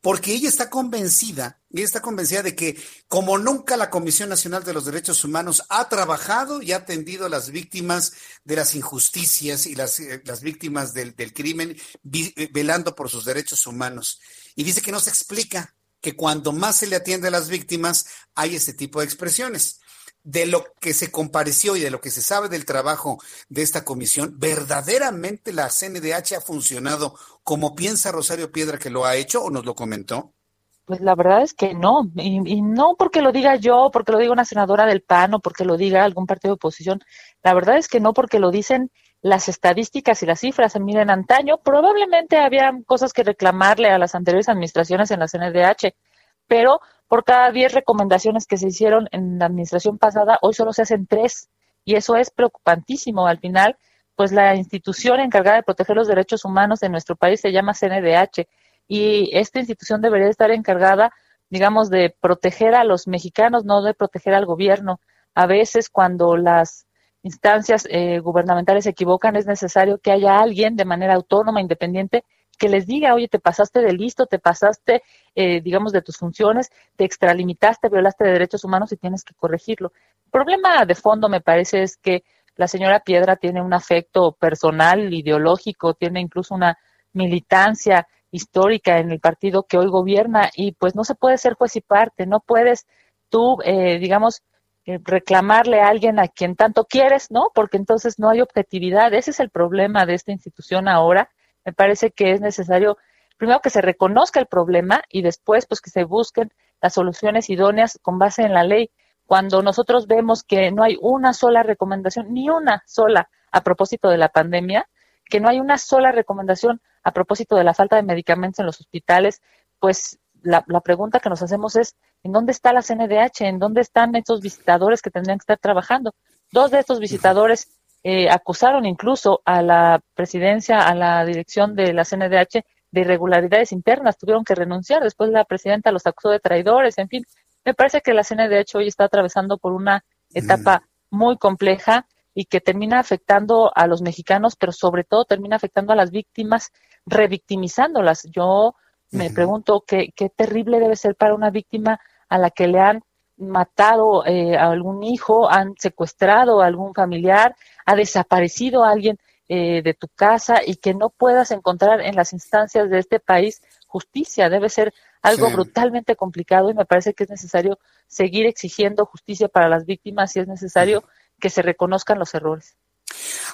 porque ella está convencida, ella está convencida de que como nunca la Comisión Nacional de los Derechos Humanos ha trabajado y ha atendido a las víctimas de las injusticias y las, eh, las víctimas del, del crimen, eh, velando por sus derechos humanos. Y dice que no se explica que cuando más se le atiende a las víctimas hay este tipo de expresiones de lo que se compareció y de lo que se sabe del trabajo de esta comisión, ¿verdaderamente la CNDH ha funcionado como piensa Rosario Piedra que lo ha hecho o nos lo comentó? Pues la verdad es que no, y, no porque lo diga yo, porque lo diga una senadora del PAN o porque lo diga algún partido de oposición, la verdad es que no porque lo dicen las estadísticas y las cifras. Miren, antaño probablemente había cosas que reclamarle a las anteriores administraciones en la CNDH, pero por cada 10 recomendaciones que se hicieron en la administración pasada, hoy solo se hacen tres. Y eso es preocupantísimo. Al final, pues la institución encargada de proteger los derechos humanos de nuestro país se llama CNDH. Y esta institución debería estar encargada, digamos, de proteger a los mexicanos, no de proteger al gobierno. A veces cuando las instancias eh, gubernamentales se equivocan, es necesario que haya alguien de manera autónoma, independiente, que les diga, oye, te pasaste de listo, te pasaste, eh, digamos, de tus funciones, te extralimitaste, violaste de derechos humanos y tienes que corregirlo. El problema de fondo, me parece, es que la señora Piedra tiene un afecto personal, ideológico, tiene incluso una militancia histórica en el partido que hoy gobierna y pues no se puede ser juez y parte, no puedes tú, eh, digamos, eh, reclamarle a alguien a quien tanto quieres, ¿no? Porque entonces no hay objetividad. Ese es el problema de esta institución ahora me parece que es necesario, primero, que se reconozca el problema y después, pues, que se busquen las soluciones idóneas con base en la ley. Cuando nosotros vemos que no hay una sola recomendación, ni una sola a propósito de la pandemia, que no hay una sola recomendación a propósito de la falta de medicamentos en los hospitales, pues la, la, pregunta que nos hacemos es, ¿en dónde está la CNDH? ¿En dónde están estos visitadores que tendrían que estar trabajando? Dos de estos visitadores eh, acusaron incluso a la presidencia, a la dirección de la CNDH de irregularidades internas, tuvieron que renunciar, después la presidenta los acusó de traidores, en fin, me parece que la CNDH hoy está atravesando por una etapa muy compleja y que termina afectando a los mexicanos, pero sobre todo termina afectando a las víctimas, revictimizándolas. Yo me pregunto qué, qué terrible debe ser para una víctima a la que le han matado eh, a algún hijo, han secuestrado a algún familiar, ha desaparecido alguien eh, de tu casa y que no puedas encontrar en las instancias de este país justicia. Debe ser algo brutalmente complicado y me parece que es necesario seguir exigiendo justicia para las víctimas y es necesario que se reconozcan los errores.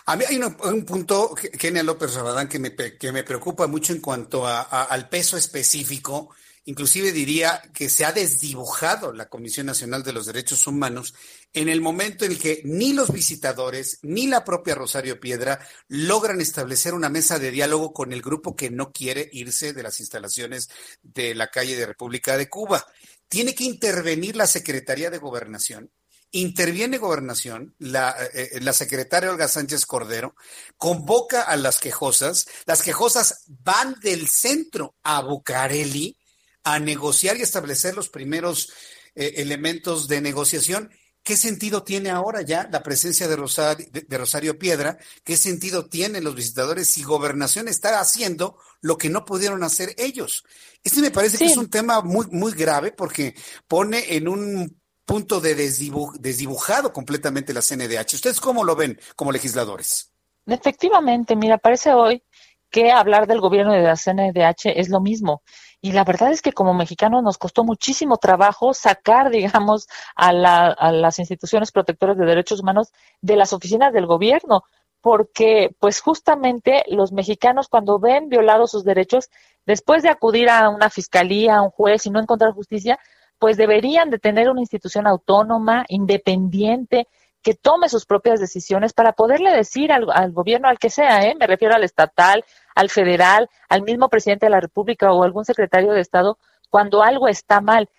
A mí hay un, punto, Kenia López Rabadán, que me, que me preocupa mucho en cuanto a, al peso específico inclusive diría que se ha desdibujado la Comisión Nacional de los Derechos Humanos en el momento en que ni los visitadores ni la propia Rosario Piedra logran establecer una mesa de diálogo con el grupo que no quiere irse de las instalaciones de la calle de República de Cuba. Tiene que intervenir la Secretaría de Gobernación. Interviene Gobernación, la, eh, la secretaria Olga Sánchez Cordero, convoca a las quejosas, las quejosas van del centro a Bucareli, a negociar y establecer los primeros eh, elementos de negociación. ¿Qué sentido tiene ahora ya la presencia de Rosario, de, Rosario, Piedra? ¿Qué sentido tienen los visitadores si gobernación está haciendo lo que no pudieron hacer ellos? Este me parece que es un tema muy, muy grave porque pone en un punto de desdibujado completamente la CNDH. ¿Ustedes cómo lo ven como legisladores? Efectivamente, mira, parece hoy que hablar del gobierno de la CNDH es lo mismo. Y la verdad es que como mexicanos nos costó muchísimo trabajo sacar, digamos, a, las instituciones protectoras de derechos humanos de las oficinas del gobierno, porque pues justamente los mexicanos cuando ven violados sus derechos, después de acudir a una fiscalía, a un juez y no encontrar justicia, pues deberían de tener una institución autónoma, independiente, que tome sus propias decisiones para poderle decir al, gobierno, al que sea, ¿eh? me refiero al estatal, al federal, al mismo presidente de la República o algún secretario de Estado, cuando algo está mal.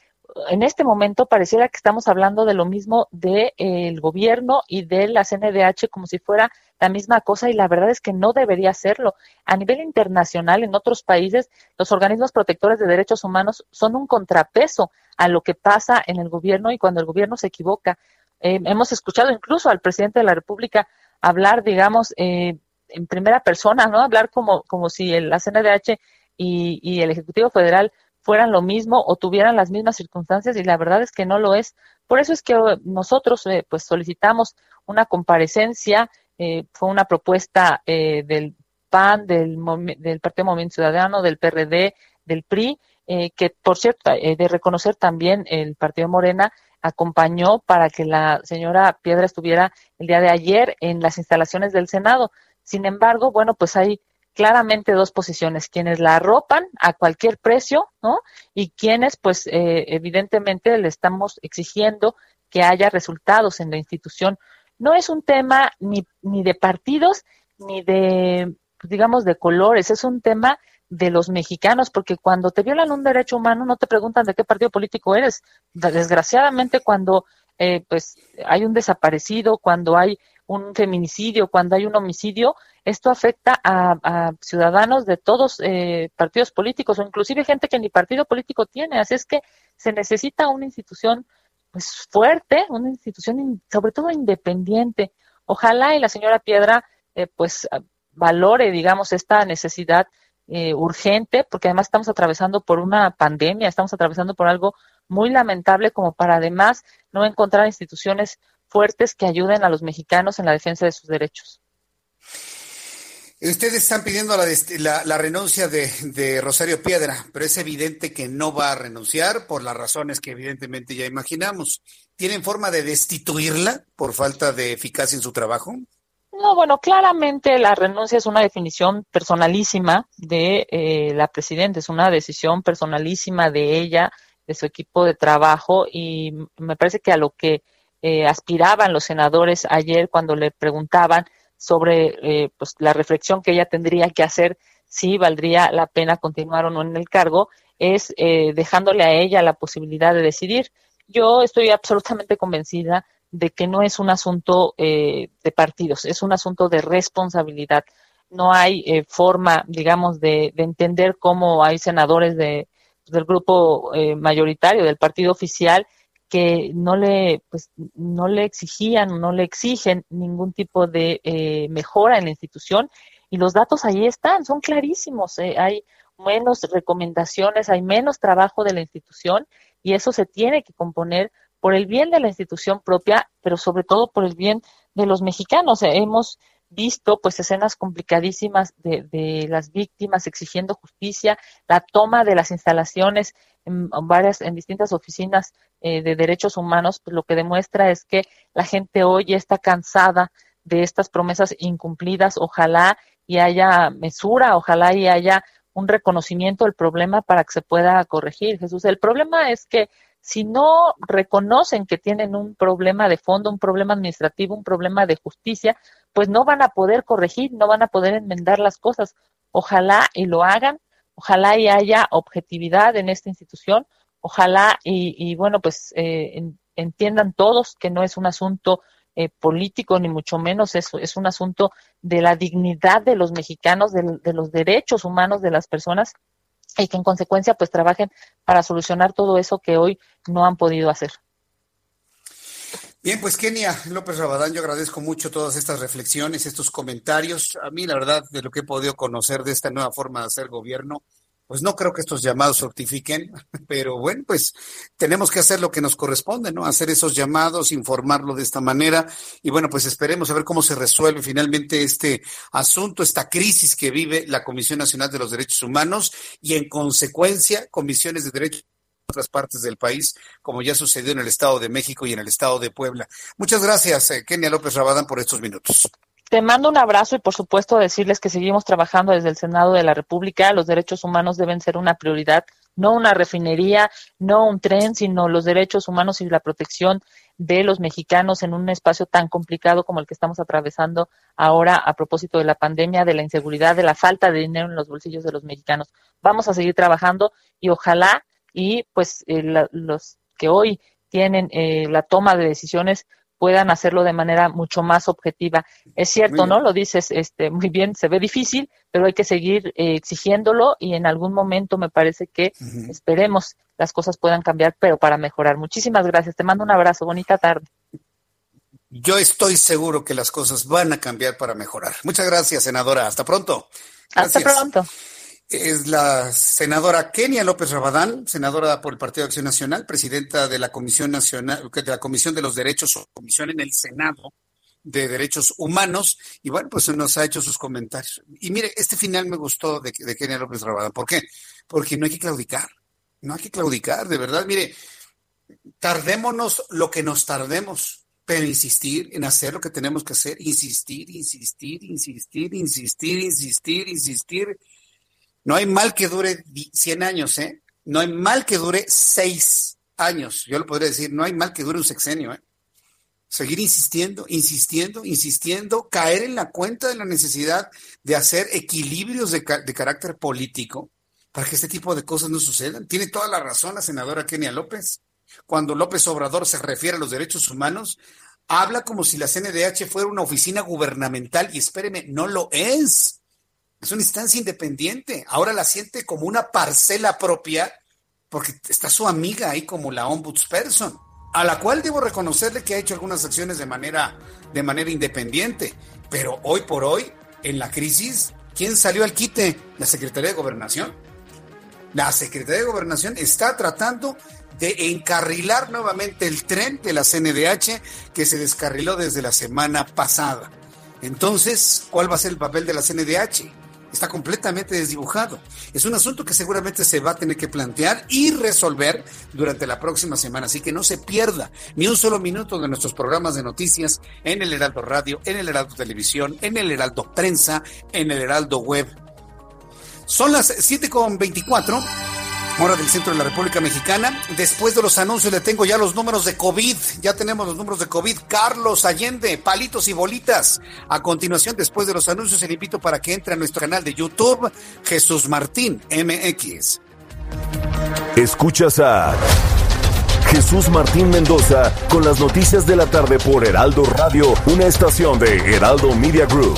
En este momento pareciera que estamos hablando de lo mismo del de, eh, gobierno y de la CNDH como si fuera la misma cosa y la verdad es que no debería serlo. A nivel internacional, en otros países, los organismos protectores de derechos humanos son un contrapeso a lo que pasa en el gobierno y cuando el gobierno se equivoca. Eh, hemos escuchado incluso al presidente de la República hablar, digamos, eh, en primera persona, ¿no? Hablar como, como si el, la CNDH y, y, el Ejecutivo Federal fueran lo mismo o tuvieran las mismas circunstancias y la verdad es que no lo es. Por eso es que nosotros eh, pues solicitamos una comparecencia, eh, fue una propuesta eh, del PAN, del, del Partido Movimiento Ciudadano, del PRD, del PRI, que por cierto, de reconocer también el Partido Morena, acompañó para que la señora Piedra estuviera el día de ayer en las instalaciones del Senado. Sin embargo, bueno, pues hay claramente dos posiciones, quienes la arropan a cualquier precio, ¿no? Y quienes, pues, eh, evidentemente le estamos exigiendo que haya resultados en la institución. No es un tema ni, ni de partidos, ni de, digamos, de colores, es un tema de los mexicanos, porque cuando te violan un derecho humano no te preguntan de qué partido político eres. Desgraciadamente, cuando eh, pues hay un desaparecido, cuando hay un feminicidio, cuando hay un homicidio, esto afecta a, ciudadanos de todos eh, partidos políticos o inclusive gente que ni partido político tiene. Así es que se necesita una institución pues fuerte, una institución sobre todo independiente. Ojalá y la señora Piedra eh, pues valore, digamos, esta necesidad eh, urgente, porque además estamos atravesando por una pandemia, estamos atravesando por algo muy lamentable como para además no encontrar instituciones fuertes que ayuden a los mexicanos en la defensa de sus derechos. Ustedes están pidiendo la, renuncia de, de, Rosario Piedra, pero es evidente que no va a renunciar por las razones que evidentemente ya imaginamos. ¿Tienen forma de destituirla por falta de eficacia en su trabajo? No, bueno, claramente la renuncia es una definición personalísima de eh, la presidenta, es una decisión personalísima de ella, de su equipo de trabajo y me parece que a lo que eh, aspiraban los senadores ayer cuando le preguntaban sobre eh, pues, la reflexión que ella tendría que hacer si valdría la pena continuar o no en el cargo, es eh, dejándole a ella la posibilidad de decidir. Yo estoy absolutamente convencida de que no es un asunto eh, de partidos, es un asunto de responsabilidad. No hay eh, forma, digamos, de, de, entender cómo hay senadores de, del grupo eh, mayoritario del partido oficial que no le, pues, no le exigían, no le exigen ningún tipo de eh, mejora en la institución y los datos ahí están, son clarísimos. Eh, hay menos recomendaciones, hay menos trabajo de la institución y eso se tiene que componer por el bien de la institución propia, pero sobre todo por el bien de los mexicanos. hemos visto pues escenas complicadísimas de, de, las víctimas exigiendo justicia, la toma de las instalaciones en varias, en distintas oficinas eh, de derechos humanos, pues lo que demuestra es que la gente hoy está cansada de estas promesas incumplidas, ojalá y haya mesura, ojalá y haya un reconocimiento del problema para que se pueda corregir. Jesús, el problema es que si no reconocen que tienen un problema de fondo, un problema administrativo, un problema de justicia, pues no van a poder corregir, no van a poder enmendar las cosas. Ojalá y lo hagan, ojalá y haya objetividad en esta institución, ojalá y, y bueno, pues eh, en, entiendan todos que no es un asunto eh, político, ni mucho menos, es, es un asunto de la dignidad de los mexicanos, de los derechos humanos de las personas y que en consecuencia pues trabajen para solucionar todo eso que hoy no han podido hacer. Bien, pues Kenia López Rabadán, yo agradezco mucho todas estas reflexiones, estos comentarios. A mí, la verdad, de lo que he podido conocer de esta nueva forma de hacer gobierno, pues no creo que estos llamados fructifiquen, pero bueno, pues tenemos que hacer lo que nos corresponde, ¿no? Hacer esos llamados, informarlo de esta manera y bueno, pues esperemos a ver cómo se resuelve finalmente este asunto, esta crisis que vive la Comisión Nacional de los Derechos Humanos y en consecuencia comisiones de derechos en otras partes del país, como ya sucedió en el Estado de México y en el Estado de Puebla. Muchas gracias, eh, Kenia López Rabadán, por estos minutos. Te mando un abrazo y por supuesto decirles que seguimos trabajando desde el Senado de la República. Los derechos humanos deben ser una prioridad, no una refinería, no un tren, sino los derechos humanos y la protección de los mexicanos en un espacio tan complicado como el que estamos atravesando ahora a propósito de la pandemia, de la inseguridad, de la falta de dinero en los bolsillos de los mexicanos. Vamos a seguir trabajando y ojalá y pues eh, la, los que hoy tienen eh, la toma de decisiones puedan hacerlo de manera mucho más objetiva. Es cierto, ¿no? Lo dices este, muy bien, se ve difícil, pero hay que seguir eh, exigiéndolo y en algún momento me parece que esperemos las cosas puedan cambiar, pero para mejorar. Muchísimas gracias. Te mando un abrazo. Bonita tarde. Yo estoy seguro que las cosas van a cambiar para mejorar. Muchas gracias, senadora. Hasta pronto. Hasta pronto. Es la senadora Kenia López Rabadán, senadora por el Partido de Acción Nacional, presidenta de la Comisión Nacional, de la Comisión de los Derechos, o Comisión en el Senado de Derechos Humanos, y bueno, pues nos ha hecho sus comentarios. Y mire, este final me gustó de, de Kenia López Rabadán. ¿Por qué? Porque no hay que claudicar, no hay que claudicar, de verdad. Mire, tardémonos lo que nos tardemos, pero insistir en hacer lo que tenemos que hacer, insistir, insistir, insistir, insistir, insistir, insistir. No hay mal que dure 100 años, ¿eh? No hay mal que dure 6 años. Yo lo podría decir, no hay mal que dure un sexenio, ¿eh? Seguir insistiendo, insistiendo, insistiendo, caer en la cuenta de la necesidad de hacer equilibrios de, carácter político para que este tipo de cosas no sucedan. Tiene toda la razón la senadora Kenia López. Cuando López Obrador se refiere a los derechos humanos, habla como si la CNDH fuera una oficina gubernamental y espéreme, no lo es. Es una instancia independiente. Ahora la siente como una parcela propia porque está su amiga ahí como la ombudsperson, a la cual debo reconocerle que ha hecho algunas acciones de manera, de manera independiente. Pero hoy por hoy, en la crisis, ¿quién salió al quite? La Secretaría de Gobernación. La Secretaría de Gobernación está tratando de encarrilar nuevamente el tren de la CNDH que se descarriló desde la semana pasada. Entonces, ¿cuál va a ser el papel de la CNDH? Está completamente desdibujado. Es un asunto que seguramente se va a tener que plantear y resolver durante la próxima semana. Así que no se pierda ni un solo minuto de nuestros programas de noticias en el Heraldo Radio, en el Heraldo Televisión, en el Heraldo Prensa, en el Heraldo Web. Son las 7.24 hora del centro de la República Mexicana. Después de los anuncios le tengo ya los números de COVID. Ya tenemos los números de COVID. Carlos Allende, palitos y bolitas. A continuación, después de los anuncios, le invito para que entre a nuestro canal de YouTube, Jesús Martín MX. Escuchas a Jesús Martín Mendoza con las noticias de la tarde por Heraldo Radio, una estación de Heraldo Media Group.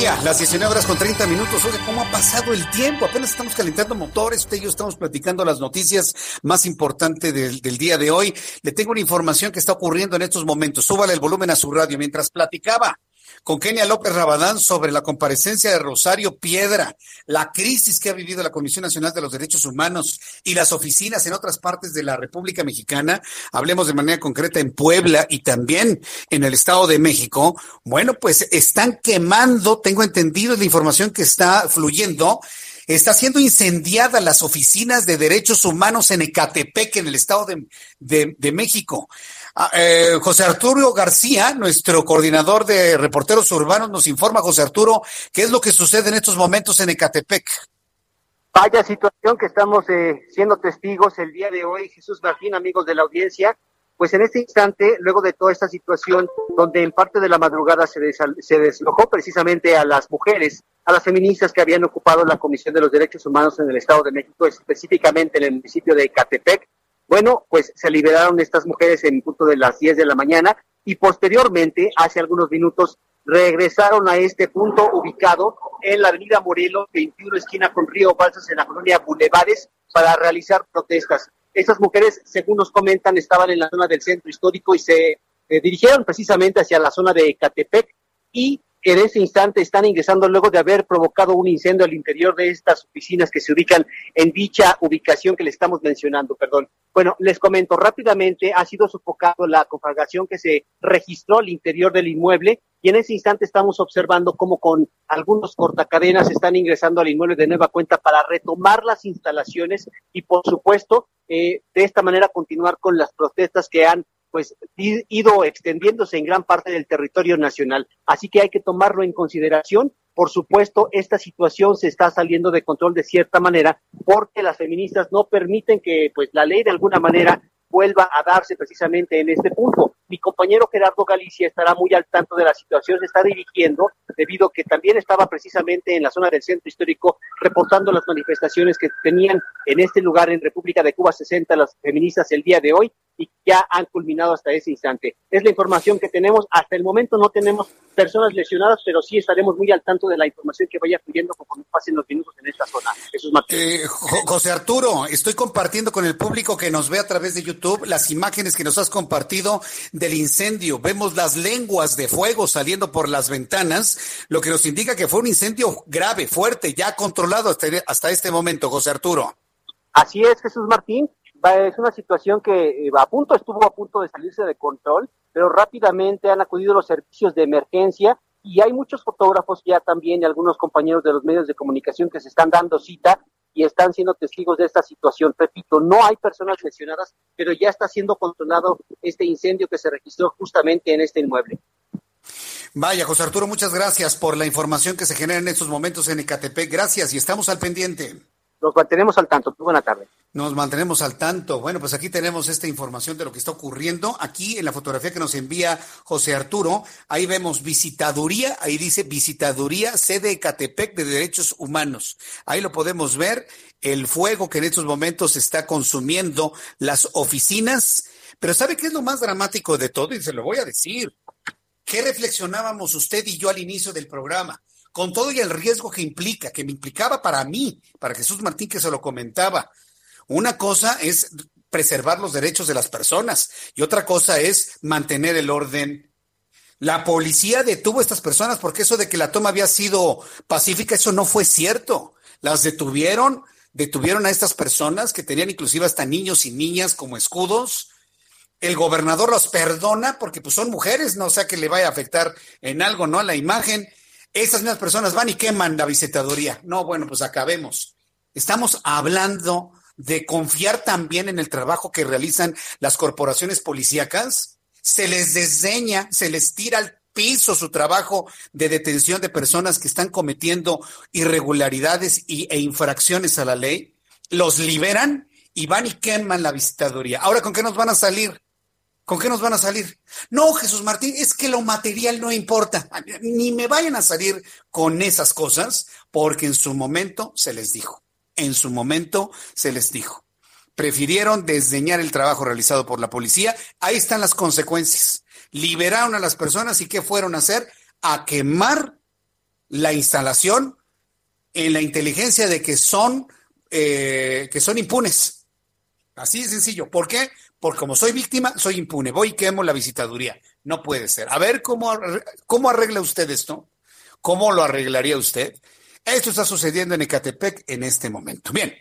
Las 19 horas con 30 minutos. Oye, ¿cómo ha pasado el tiempo? Apenas estamos calentando motores. Usted y yo estamos platicando las noticias más importantes del, del día de hoy. Le tengo una información que está ocurriendo en estos momentos. Súbale el volumen a su radio. Mientras platicaba con Kenia López Rabadán sobre la comparecencia de Rosario Piedra, la crisis que ha vivido la Comisión Nacional de los Derechos Humanos y las oficinas en otras partes de la República Mexicana, hablemos de manera concreta en Puebla y también en el Estado de México, bueno, pues están quemando, tengo entendido la información que está fluyendo, está siendo incendiada las oficinas de derechos humanos en Ecatepec, en el Estado de, de, de México. Ah, eh, José Arturo García, nuestro coordinador de reporteros urbanos, nos informa, José Arturo, qué es lo que sucede en estos momentos en Ecatepec. Vaya situación que estamos eh, siendo testigos el día de hoy, Jesús Martín, amigos de la audiencia. Pues en este instante, luego de toda esta situación, donde en parte de la madrugada se, se deslojó precisamente a las mujeres, a las feministas que habían ocupado la Comisión de los Derechos Humanos en el Estado de México, específicamente en el municipio de Ecatepec, bueno, pues se liberaron estas mujeres en punto de las 10 de la mañana y posteriormente, hace algunos minutos, regresaron a este punto ubicado en la avenida Morelos, 21 esquina con Río Balsas en la colonia Bulevares para realizar protestas. Estas mujeres, según nos comentan, estaban en la zona del centro histórico y se eh, dirigieron precisamente hacia la zona de Catepec y en ese instante están ingresando luego de haber provocado un incendio al interior de estas oficinas que se ubican en dicha ubicación que le estamos mencionando, perdón. Bueno, les comento rápidamente, ha sido sofocado la conflagración que se registró al interior del inmueble y en ese instante estamos observando cómo con algunos cortacadenas están ingresando al inmueble de nueva cuenta para retomar las instalaciones y por supuesto eh, de esta manera continuar con las protestas que han pues ido extendiéndose en gran parte del territorio nacional. Así que hay que tomarlo en consideración. Por supuesto, esta situación se está saliendo de control de cierta manera porque las feministas no permiten que pues la ley de alguna manera vuelva a darse precisamente en este punto. Mi compañero Gerardo Galicia estará muy al tanto de la situación, se está dirigiendo debido a que también estaba precisamente en la zona del centro histórico reportando las manifestaciones que tenían en este lugar en República de Cuba 60 las feministas el día de hoy y ya han culminado hasta ese instante. Es la información que tenemos. Hasta el momento no tenemos personas lesionadas, pero sí estaremos muy al tanto de la información que vaya fluyendo conforme pasen los minutos en esta zona. Jesús eh, José Arturo, estoy compartiendo con el público que nos ve a través de YouTube las imágenes que nos has compartido del incendio. Vemos las lenguas de fuego saliendo por las ventanas, lo que nos indica que fue un incendio grave, fuerte, ya controlado hasta, hasta este momento, José Arturo. Así es, Jesús Martín es una situación que eh, a punto estuvo a punto de salirse de control, pero rápidamente han acudido los servicios de emergencia y hay muchos fotógrafos ya también y algunos compañeros de los medios de comunicación que se están dando cita y están siendo testigos de esta situación. Repito, no hay personas lesionadas, pero ya está siendo controlado este incendio que se registró justamente en este inmueble. Vaya, José Arturo, muchas gracias por la información que se genera en estos momentos en Ecatepec. Gracias y estamos al pendiente. Nos mantenemos al tanto. Buena tarde. Nos mantenemos al tanto. Bueno, pues aquí tenemos esta información de lo que está ocurriendo. Aquí en la fotografía que nos envía José Arturo, ahí vemos visitaduría, ahí dice visitaduría sede Ecatepec de Derechos Humanos. Ahí lo podemos ver, el fuego que en estos momentos está consumiendo las oficinas. Pero ¿sabe qué es lo más dramático de todo? Y se lo voy a decir. ¿Qué reflexionábamos usted y yo al inicio del programa? Con todo y el riesgo que implica, que me implicaba para mí, para Jesús Martín que se lo comentaba. Una cosa es preservar los derechos de las personas y otra cosa es mantener el orden. La policía detuvo a estas personas porque eso de que la toma había sido pacífica, eso no fue cierto. Las detuvieron, detuvieron a estas personas que tenían inclusive hasta niños y niñas como escudos. El gobernador los perdona porque pues son mujeres, no o sea que le vaya a afectar en algo, ¿no? A la imagen esas mismas personas van y queman la visitaduría. No, bueno, pues acabemos. Estamos hablando de confiar también en el trabajo que realizan las corporaciones policíacas. Se les desdeña, se les tira al piso su trabajo de detención de personas que están cometiendo irregularidades y, e infracciones a la ley. Los liberan y van y queman la visitaduría. Ahora, ¿con qué nos van a salir? ¿Con qué nos van a salir? No, Jesús Martín, es que lo material no importa. Ni me vayan a salir con esas cosas, porque en su momento se les dijo. En su momento se les dijo. Prefirieron desdeñar el trabajo realizado por la policía. Ahí están las consecuencias. Liberaron a las personas y ¿qué fueron a hacer? A quemar la instalación en la inteligencia de que son, eh, que son impunes. Así de sencillo. ¿Por qué? Porque como soy víctima, soy impune. Voy y quemo la visitaduría. No puede ser. A ver cómo, cómo arregla usted esto. ¿Cómo lo arreglaría usted? Esto está sucediendo en Ecatepec en este momento. Bien,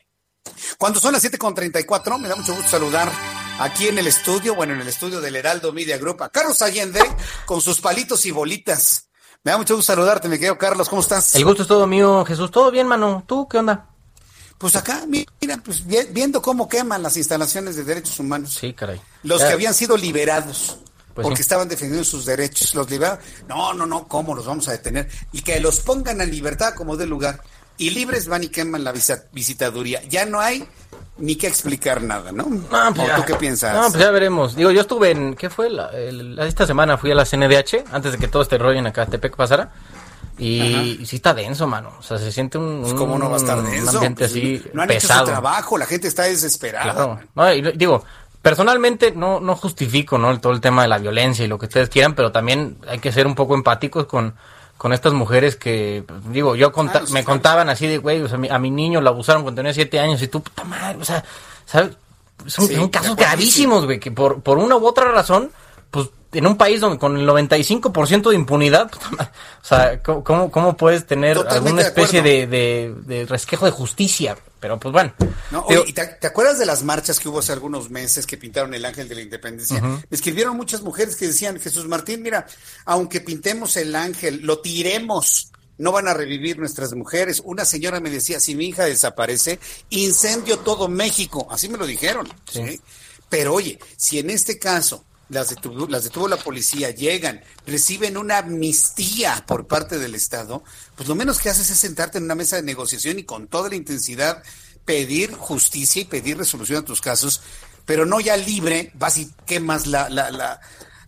cuando son las 7.34, me da mucho gusto saludar aquí en el estudio, bueno, en el estudio del Heraldo Media Group, a Carlos Allende con sus palitos y bolitas. Me da mucho gusto saludarte, mi querido Carlos, ¿cómo estás? El gusto es todo mío, Jesús. ¿Todo bien, mano? ¿Tú qué onda? Pues acá, mira, pues viendo cómo queman las instalaciones de derechos humanos. Sí, caray. Los que habían sido liberados. Pues porque estaban defendiendo sus derechos, los liberaron. No, no, no, ¿cómo los vamos a detener? Y que los pongan en libertad como de lugar. Y libres van y queman la visitaduría. Ya no hay ni que explicar nada, ¿no? no pues ¿Tú qué piensas? No, pues ya veremos. Digo, yo estuve en, ¿qué fue? La, esta semana fui a la CNDH, antes de que todo este rollo en Acatepec pasara. Y, sí está denso, mano. O sea, se siente un, pues ¿Cómo no va a estar denso? ambiente pues, así no han pesado. hecho su trabajo, la gente está desesperada. Claro. No, y, digo, personalmente no, no justifico ¿no? todo el tema de la violencia y lo que ustedes quieran, pero también hay que ser un poco empáticos con, con estas mujeres que, pues, digo, yo Ah, me contaban así de, güey, o sea, a mi, a mi niño lo abusaron cuando tenía siete años y tú, puta madre, o sea, ¿sabes? son, Sí, son casos gravísimos, güey, que por, por una u otra razón, pues en un país donde con el 95% de impunidad, o sea, ¿cómo, cómo, puedes tener Totalmente alguna especie de, de, de resquejo de justicia? Pero pues bueno. No, oye, ¿y te, te acuerdas de las marchas que hubo hace algunos meses que pintaron el ángel de la independencia? Me escribieron muchas mujeres que decían, Jesús Martín, mira, aunque pintemos el ángel, lo tiremos, no van a revivir nuestras mujeres. Una señora me decía, si mi hija desaparece, incendio todo México. Así me lo dijeron. ¿sí? Pero oye, si en este caso las detuvo, las detuvo la policía, llegan, reciben una amnistía por parte del Estado, pues lo menos que haces es sentarte en una mesa de negociación y con toda la intensidad pedir justicia y pedir resolución a tus casos, pero no ya libre, vas y quemas la, la, la,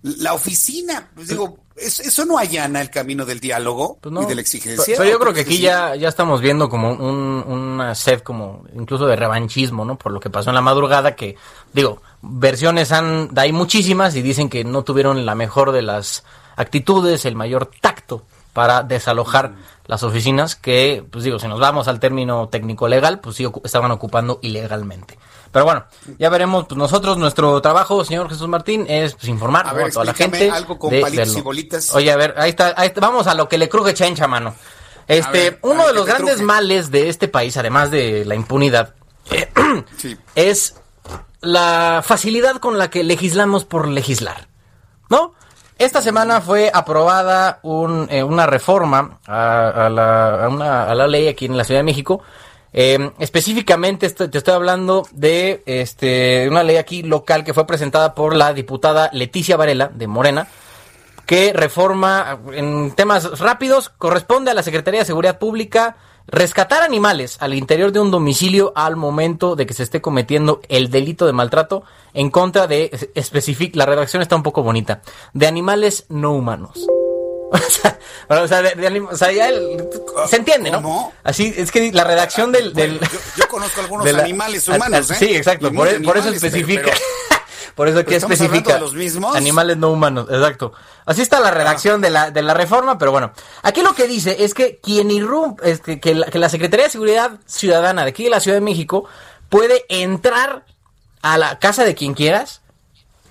la oficina. Pues digo, eso no allana el camino del diálogo Pues no. y de la exigencia. Pero yo ¿o creo que aquí ya, ya estamos viendo como un, una sed como incluso de revanchismo, ¿no? Por lo que pasó en la madrugada, que digo, versiones han, hay muchísimas y dicen que no tuvieron la mejor de las actitudes, el mayor tacto para desalojar las oficinas que, pues digo, si nos vamos al término técnico legal, pues sí estaban ocupando ilegalmente. Pero bueno, ya veremos, pues nosotros, nuestro trabajo, señor Jesús Martín, es pues, informar A ver, a toda la gente. algo con de palitos y bolitas. Oye, a ver, ahí está, ahí está, vamos a lo que le cruje chencha, mano. Este, ver, uno de los grandes truje. males de este país, además de la impunidad, eh, Sí. es la facilidad con la que legislamos por legislar. ¿No? Esta semana fue aprobada un, eh, una reforma a, a la, a una- a la ley aquí en la Ciudad de México. Eh, específicamente te estoy hablando de este, una ley aquí local que fue presentada por la diputada Leticia Varela de Morena, que reforma en temas rápidos, corresponde a la Secretaría de Seguridad Pública rescatar animales al interior de un domicilio al momento de que se esté cometiendo el delito de maltrato en contra de la redacción está un poco bonita, de animales no humanos. O sea, o sea, de- de anim- o sea, ya el- se entiende, ¿no? Así es que la redacción del, del- Yo conozco algunos de la- animales a- a- humanos, ¿eh? Sí, exacto, por, e- por eso pero- especifica. pero- por eso aquí especifica de los mismos. animales no humanos, exacto. Así está la redacción de la de la reforma, pero bueno, aquí lo que dice es que quien irrumpe, es que, que la, que la Secretaría de Seguridad Ciudadana de aquí de la Ciudad de México puede entrar a la casa de quien quieras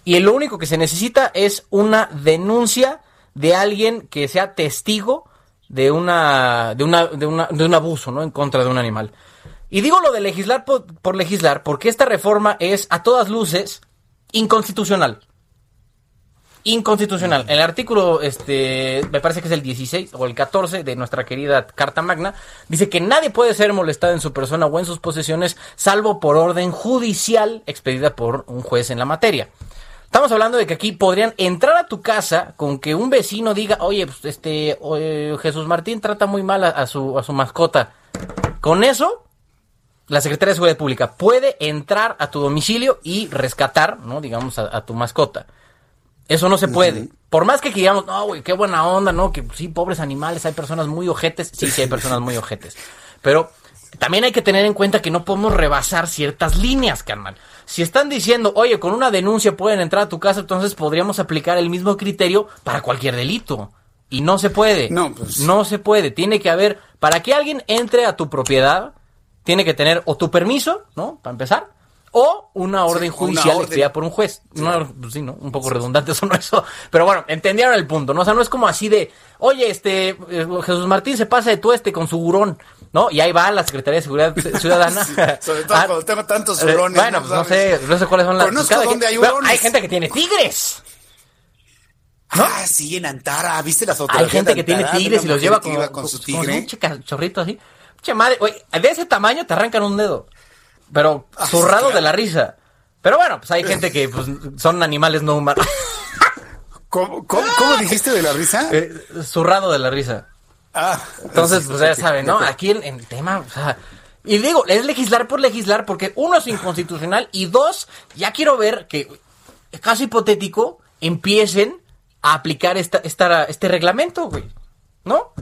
y lo único que se necesita es una denuncia de alguien que sea testigo de una de una de una de un abuso, ¿no? En contra de un animal. Y digo lo de legislar por, legislar porque esta reforma es a todas luces inconstitucional. Inconstitucional. El artículo, este, me parece que es el 16 o el 14 de nuestra querida Carta Magna, dice que nadie puede ser molestado en su persona o en sus posesiones, salvo por orden judicial expedida por un juez en la materia. Estamos hablando de que aquí podrían entrar a tu casa con que un vecino diga, oye, pues, este, oye, Jesús Martín trata muy mal a, a su, a su mascota. Con eso, la Secretaría de Seguridad Pública puede entrar a tu domicilio y rescatar, ¿no? Digamos, a, a tu mascota. Eso no se puede. Por más que digamos, no, güey, qué buena onda, ¿no? Que sí, pobres animales, hay personas muy ojetes. Sí, sí, hay personas muy ojetes. Pero también hay que tener en cuenta que no podemos rebasar ciertas líneas, carnal. Si están diciendo, oye, con una denuncia pueden entrar a tu casa, entonces podríamos aplicar el mismo criterio para cualquier delito. Y no se puede. No, pues. No se puede. Tiene que haber, para que alguien entre a tu propiedad, tiene que tener o tu permiso, ¿no? Para empezar. O una orden judicial expedida por un juez. No, pues sí, ¿no? Un poco redundante eso, no eso. Pero bueno, entendieron el punto, ¿no? O sea, no es como así de, oye, este, eh, Jesús Martín se pasa de tueste con su hurón, ¿no? Y ahí va la Secretaría de Seguridad Ciudadana. Sí, sobre todo Ah, cuando tengo tantos eh, hurones. Bueno, pues no sé, no sé cuáles son las... Conozco dónde hay hurones. hay gente que tiene tigres. Ah, sí, en Antara, ¿viste las Hay fotografías gente que tiene tigres y los lleva iba con su tigre. un chorrito así. Che madre, oye, de ese tamaño te arrancan un dedo. Pero Ah, zurrado de la risa. Pero bueno, pues hay gente que pues, son animales no humanos. ¿Cómo, cómo, cómo dijiste de la risa? Eh, zurrado de la risa. Ah, Entonces, pues ya saben, ¿no? Aquí el, el tema, o sea, y digo, es legislar por legislar porque uno es inconstitucional y dos, ya quiero ver que, caso hipotético, empiecen a aplicar esta, esta, este reglamento, güey, ¿no?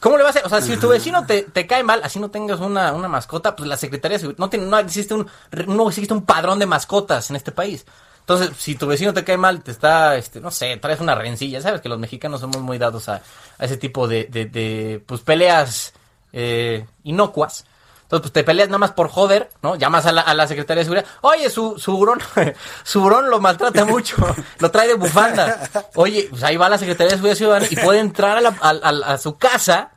¿Cómo le va a hacer? O sea, si tu vecino te, te cae mal, así no tengas una, una mascota, pues la Secretaría de no, tiene, no, existe un, no existe un padrón de mascotas en este país. Entonces, si tu vecino te cae mal, te está, este, no sé, traes una rencilla, sabes que los mexicanos somos muy dados a, a ese tipo de, de, de, pues, peleas eh, inocuas. Entonces, pues te peleas nada más por joder, ¿no? Llamas a la, a la Secretaría de Seguridad. Oye, su, su burón, su burón lo maltrata mucho, lo trae de bufanda. Oye, pues ahí va la Secretaría de Seguridad Ciudadana y puede entrar a, la- a- a- su casa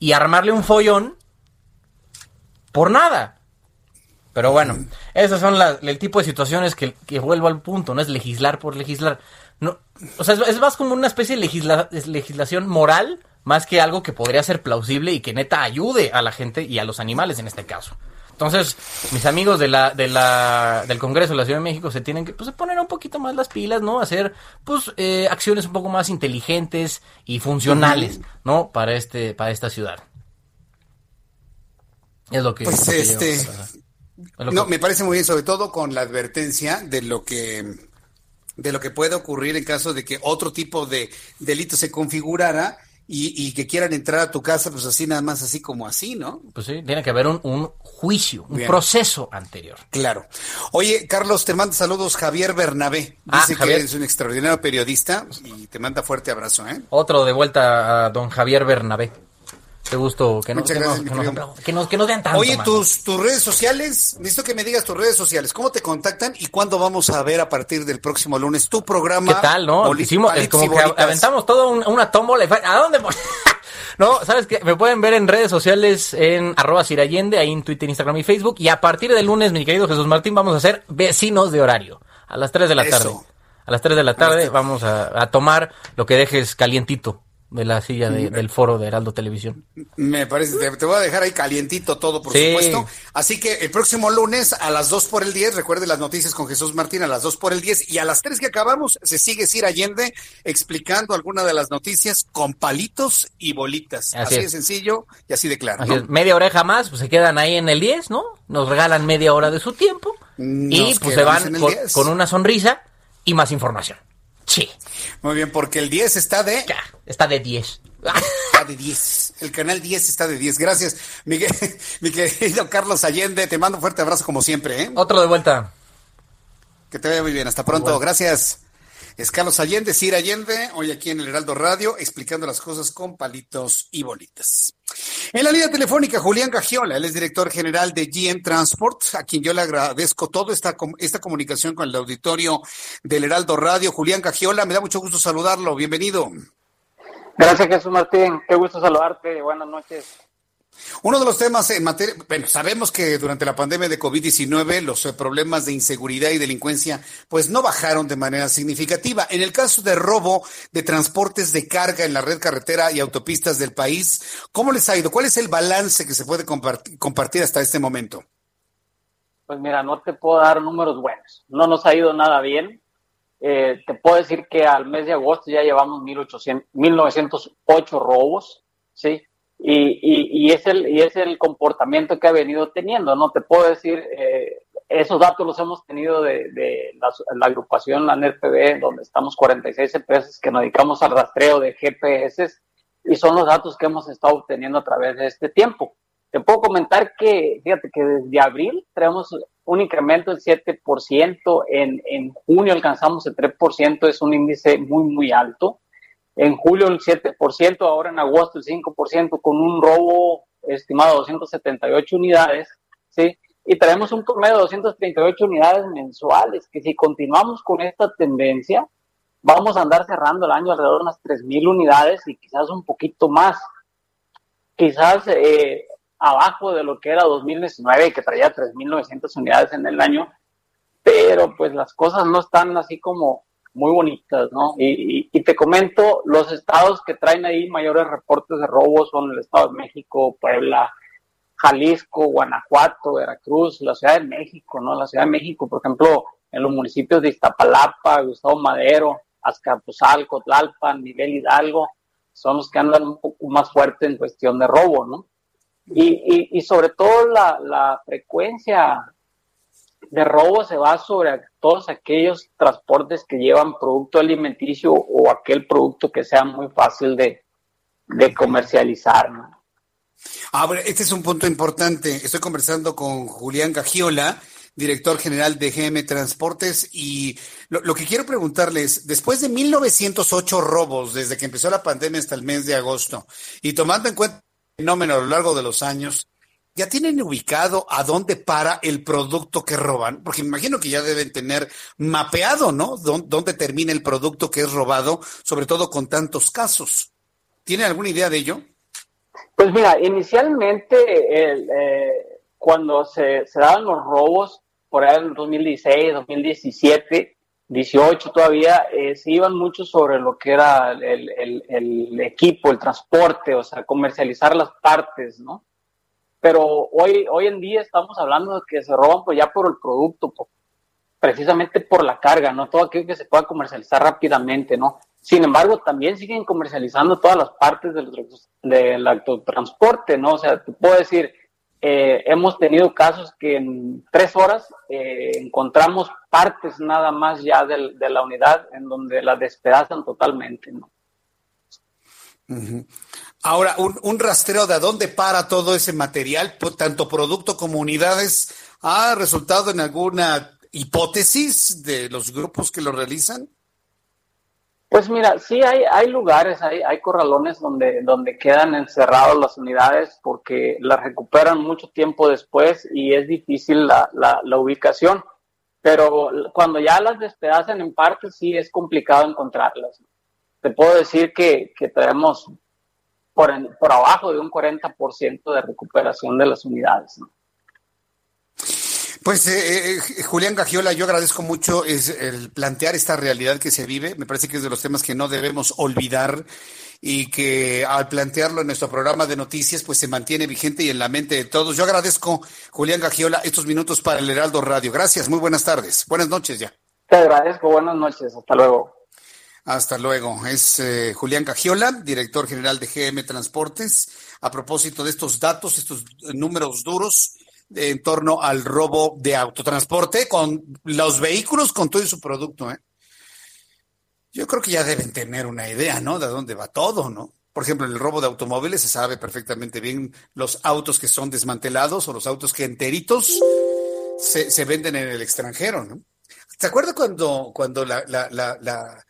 y armarle un follón por nada. Pero bueno, esas son las- el tipo de situaciones que, que vuelvo al punto, no es legislar por legislar. No, o sea, es, más como una especie de legislación moral, más que algo que podría ser plausible y que neta ayude a la gente y a los animales en este caso. Entonces, mis amigos de la, de la, del Congreso de la Ciudad de México se tienen que pues, poner un poquito más las pilas, ¿no? Hacer, pues, eh, acciones un poco más inteligentes y funcionales, ¿no? Para este, para esta ciudad. Es lo que. Pues lo que este, no, me parece muy bien, sobre todo con la advertencia de lo que de lo que puede ocurrir en caso de que otro tipo de delito se configurara y, y que quieran entrar a tu casa, pues así nada más, así como así, ¿no? Pues sí, tiene que haber un, un juicio, un Bien. proceso anterior. Claro. Oye, Carlos, te manda saludos Javier Bernabé. Ah, Dice Javier. que eres un extraordinario periodista y te manda fuerte abrazo, ¿eh? Otro de vuelta a don Javier Bernabé. Qué gusto que, no, que, gracias, nos, que, nos, que, nos, que nos vean tanto. Oye, tus, tus redes sociales, necesito que me digas tus redes sociales, ¿cómo te contactan y cuándo vamos a ver a partir del próximo lunes tu programa? ¿Qué tal, no? Boli- Hicimos, como que aventamos todo un- una tómbola. ¿A dónde? no, ¿sabes qué? Me pueden ver en redes sociales en arroba Sirallende, ahí en Twitter, Instagram y Facebook. Y a partir del lunes, mi querido Jesús Martín, vamos a ser vecinos de horario. A las 3 de la Eso. tarde. A las 3 de la tarde vamos a, a tomar lo que dejes calientito de la silla de- del foro de Heraldo Televisión. Me parece, te, te voy a dejar ahí calientito todo, por Sí. supuesto. Así que el próximo lunes a las 2 por el 10, recuerde las noticias con Jesús Martín a las 2 por el 10 y a las 3 que acabamos se sigue Sir Allende explicando alguna de las noticias con palitos y bolitas. Así Así, es. de sencillo y así de claro. Así ¿no? es, media oreja más, pues se quedan ahí en el 10, ¿no? Nos regalan media hora de su tiempo y pues se van en el con, 10. con una sonrisa y más información. Sí. Muy bien, porque el 10 está de... Está de 10. Está de 10. El canal 10 está de 10. Gracias, mi querido Carlos Allende. Te mando un fuerte abrazo como siempre. ¿eh? Otro de vuelta. Que te vaya muy bien. Hasta pronto. Gracias. Es Carlos Allende, Sir Allende, hoy aquí en el Heraldo Radio, explicando las cosas con palitos y bolitas. En la línea telefónica, Julián Gagiola, él es director general de GM Transport, a quien yo le agradezco toda esta, esta comunicación con el auditorio del Heraldo Radio. Julián Gagiola, me da mucho gusto saludarlo. Bienvenido. Gracias, Jesús Martín. Qué gusto saludarte. Buenas noches. Uno de los temas en materia, bueno, sabemos que durante la pandemia de COVID-19 los eh, problemas de inseguridad y delincuencia pues no bajaron de manera significativa. En el caso de robo de transportes de carga en la red carretera y autopistas del país, ¿cómo les ha ido? ¿Cuál es el balance que se puede compartir, compartir hasta este momento? Pues mira, no te puedo dar números buenos. No nos ha ido nada bien. Eh, te puedo decir que al mes de agosto ya llevamos 1800, 1908 robos, ¿sí? Y, y, y, es el, y es el comportamiento que ha venido teniendo, ¿no? Te puedo decir, eh, esos datos los hemos tenido de, de la, la, agrupación, la NERPB, donde estamos 46 empresas que nos dedicamos al rastreo de GPS y son los datos que hemos estado obteniendo a través de este tiempo. Te puedo comentar que, fíjate que desde abril tenemos un incremento del 7%, en, en junio alcanzamos el 3%, es un índice muy, muy alto. En julio el 7%, ahora en agosto el 5%, con un robo estimado de 278 unidades, ¿sí? Y traemos un promedio de 238 unidades mensuales, que si continuamos con esta tendencia, vamos a andar cerrando el año alrededor de unas 3.000 unidades y quizás un poquito más. Quizás eh, abajo de lo que era 2019, que traía 3.900 unidades en el año, pero pues las cosas no están así como muy bonitas, ¿no? Y, y, y, te comento, los estados que traen ahí mayores reportes de robos son el Estado de México, Puebla, Jalisco, Guanajuato, Veracruz, la Ciudad de México, ¿no? La Ciudad de México, por ejemplo, en los municipios de Iztapalapa, Gustavo Madero, Azcapotzalco, Tlalpan, Miguel Hidalgo, son los que andan un poco más fuerte en cuestión de robo, ¿no? Y, y, sobre todo la, la, frecuencia de robo se va sobre todos aquellos transportes que llevan producto alimenticio o aquel producto que sea muy fácil de, de comercializar. ¿no? Ah, bueno, este es un punto importante. Estoy conversando con Julián Gagiola, director general de GM Transportes, y lo, lo, que quiero preguntarles, después de 1908 robos, desde que empezó la pandemia hasta el mes de agosto, y tomando en cuenta el fenómeno a lo largo de los años, ¿Ya tienen ubicado a dónde para el producto que roban? Porque me imagino que ya deben tener mapeado, ¿no? Dó- ¿Dónde termina el producto que es robado, sobre todo con tantos casos? ¿Tienen alguna idea de ello? Pues mira, inicialmente eh, cuando se, daban los robos, por ahí en 2016, 2017, 18 todavía, eh, se iban mucho sobre lo que era el equipo, el transporte, o sea, comercializar las partes, ¿no? Pero hoy, hoy en día estamos hablando de que se roban pues ya por el producto, por- precisamente por la carga, ¿no? Todo aquello que se pueda comercializar rápidamente, ¿no? Sin embargo, también siguen comercializando todas las partes del, del autotransporte, ¿no? O sea, te puedo decir, eh, hemos tenido casos que en tres horas eh, encontramos partes nada más ya del- de la unidad en donde la despedazan totalmente, ¿no? Ahora, un, un rastreo de a dónde para todo ese material, tanto producto como unidades, ¿ha resultado en alguna hipótesis de los grupos que lo realizan? Pues mira, sí hay, hay lugares, hay, hay corralones donde, donde quedan encerradas las unidades porque las recuperan mucho tiempo después y es difícil la, la, la ubicación. Pero cuando ya las despedazan en partes, sí es complicado encontrarlas. Te puedo decir que, que tenemos por, en- por abajo de un 40% de recuperación de las unidades. ¿no? Pues eh, eh, Julián Gagiola, yo agradezco mucho es el plantear esta realidad que se vive. Me parece que es de los temas que no debemos olvidar y que al plantearlo en nuestro programa de noticias, pues se mantiene vigente y en la mente de todos. Yo agradezco, Julián Gagiola, estos minutos para el Heraldo Radio. Gracias, muy buenas tardes. Buenas noches ya. Te agradezco, buenas noches, hasta luego. Hasta luego. Es eh, Julián Cagiola, director general de GM Transportes, a propósito de estos datos, estos números duros en torno al robo de autotransporte con los vehículos, con todo y su producto. ¿eh? Yo creo que ya deben tener una idea, ¿no? De dónde va todo, ¿no? Por ejemplo, en el robo de automóviles se sabe perfectamente bien los autos que son desmantelados o los autos que enteritos se, se venden en el extranjero, ¿no? ¿Te acuerdas cuando, cuando la, la, la, la,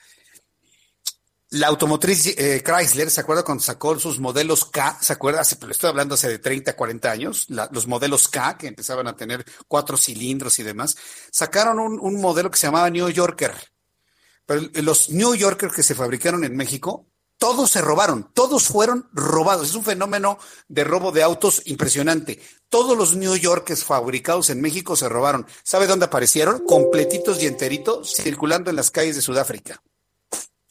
la automotriz eh, Chrysler, ¿se acuerda cuando sacó sus modelos K? ¿Se acuerda? Pero estoy hablando hace de 30, 40 años, los modelos K que empezaban a tener cuatro cilindros y demás, sacaron un, un modelo que se llamaba New Yorker. Pero los New Yorker que se fabricaron en México, todos se robaron, todos fueron robados. Es un fenómeno de robo de autos impresionante. Todos los New Yorkers fabricados en México se robaron. ¿Sabe dónde aparecieron? Completitos y enteritos circulando en las calles de Sudáfrica.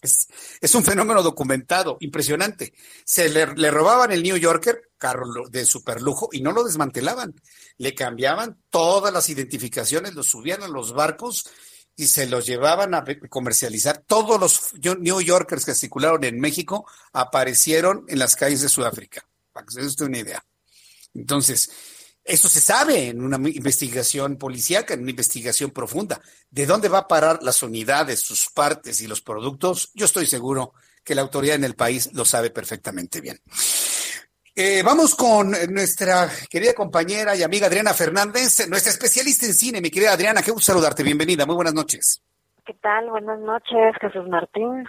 Es, un fenómeno documentado, impresionante. Se le, robaban el New Yorker, carro lo- de superlujo, y no lo desmantelaban. Le cambiaban todas las identificaciones, los subían a los barcos y se los llevaban a comercializar. Todos los New Yorkers que circularon en México aparecieron en las calles de Sudáfrica, para que se usted una idea. Entonces, eso se sabe en una investigación policíaca, en una investigación profunda. ¿De dónde va a parar las unidades, sus partes y los productos? Yo estoy seguro que la autoridad en el país lo sabe perfectamente bien. Eh, vamos con nuestra querida compañera y amiga Adriana Fernández, nuestra especialista en cine. Mi querida Adriana, qué gusto saludarte. Bienvenida. Muy buenas noches. ¿Qué tal? Buenas noches, Jesús Martín.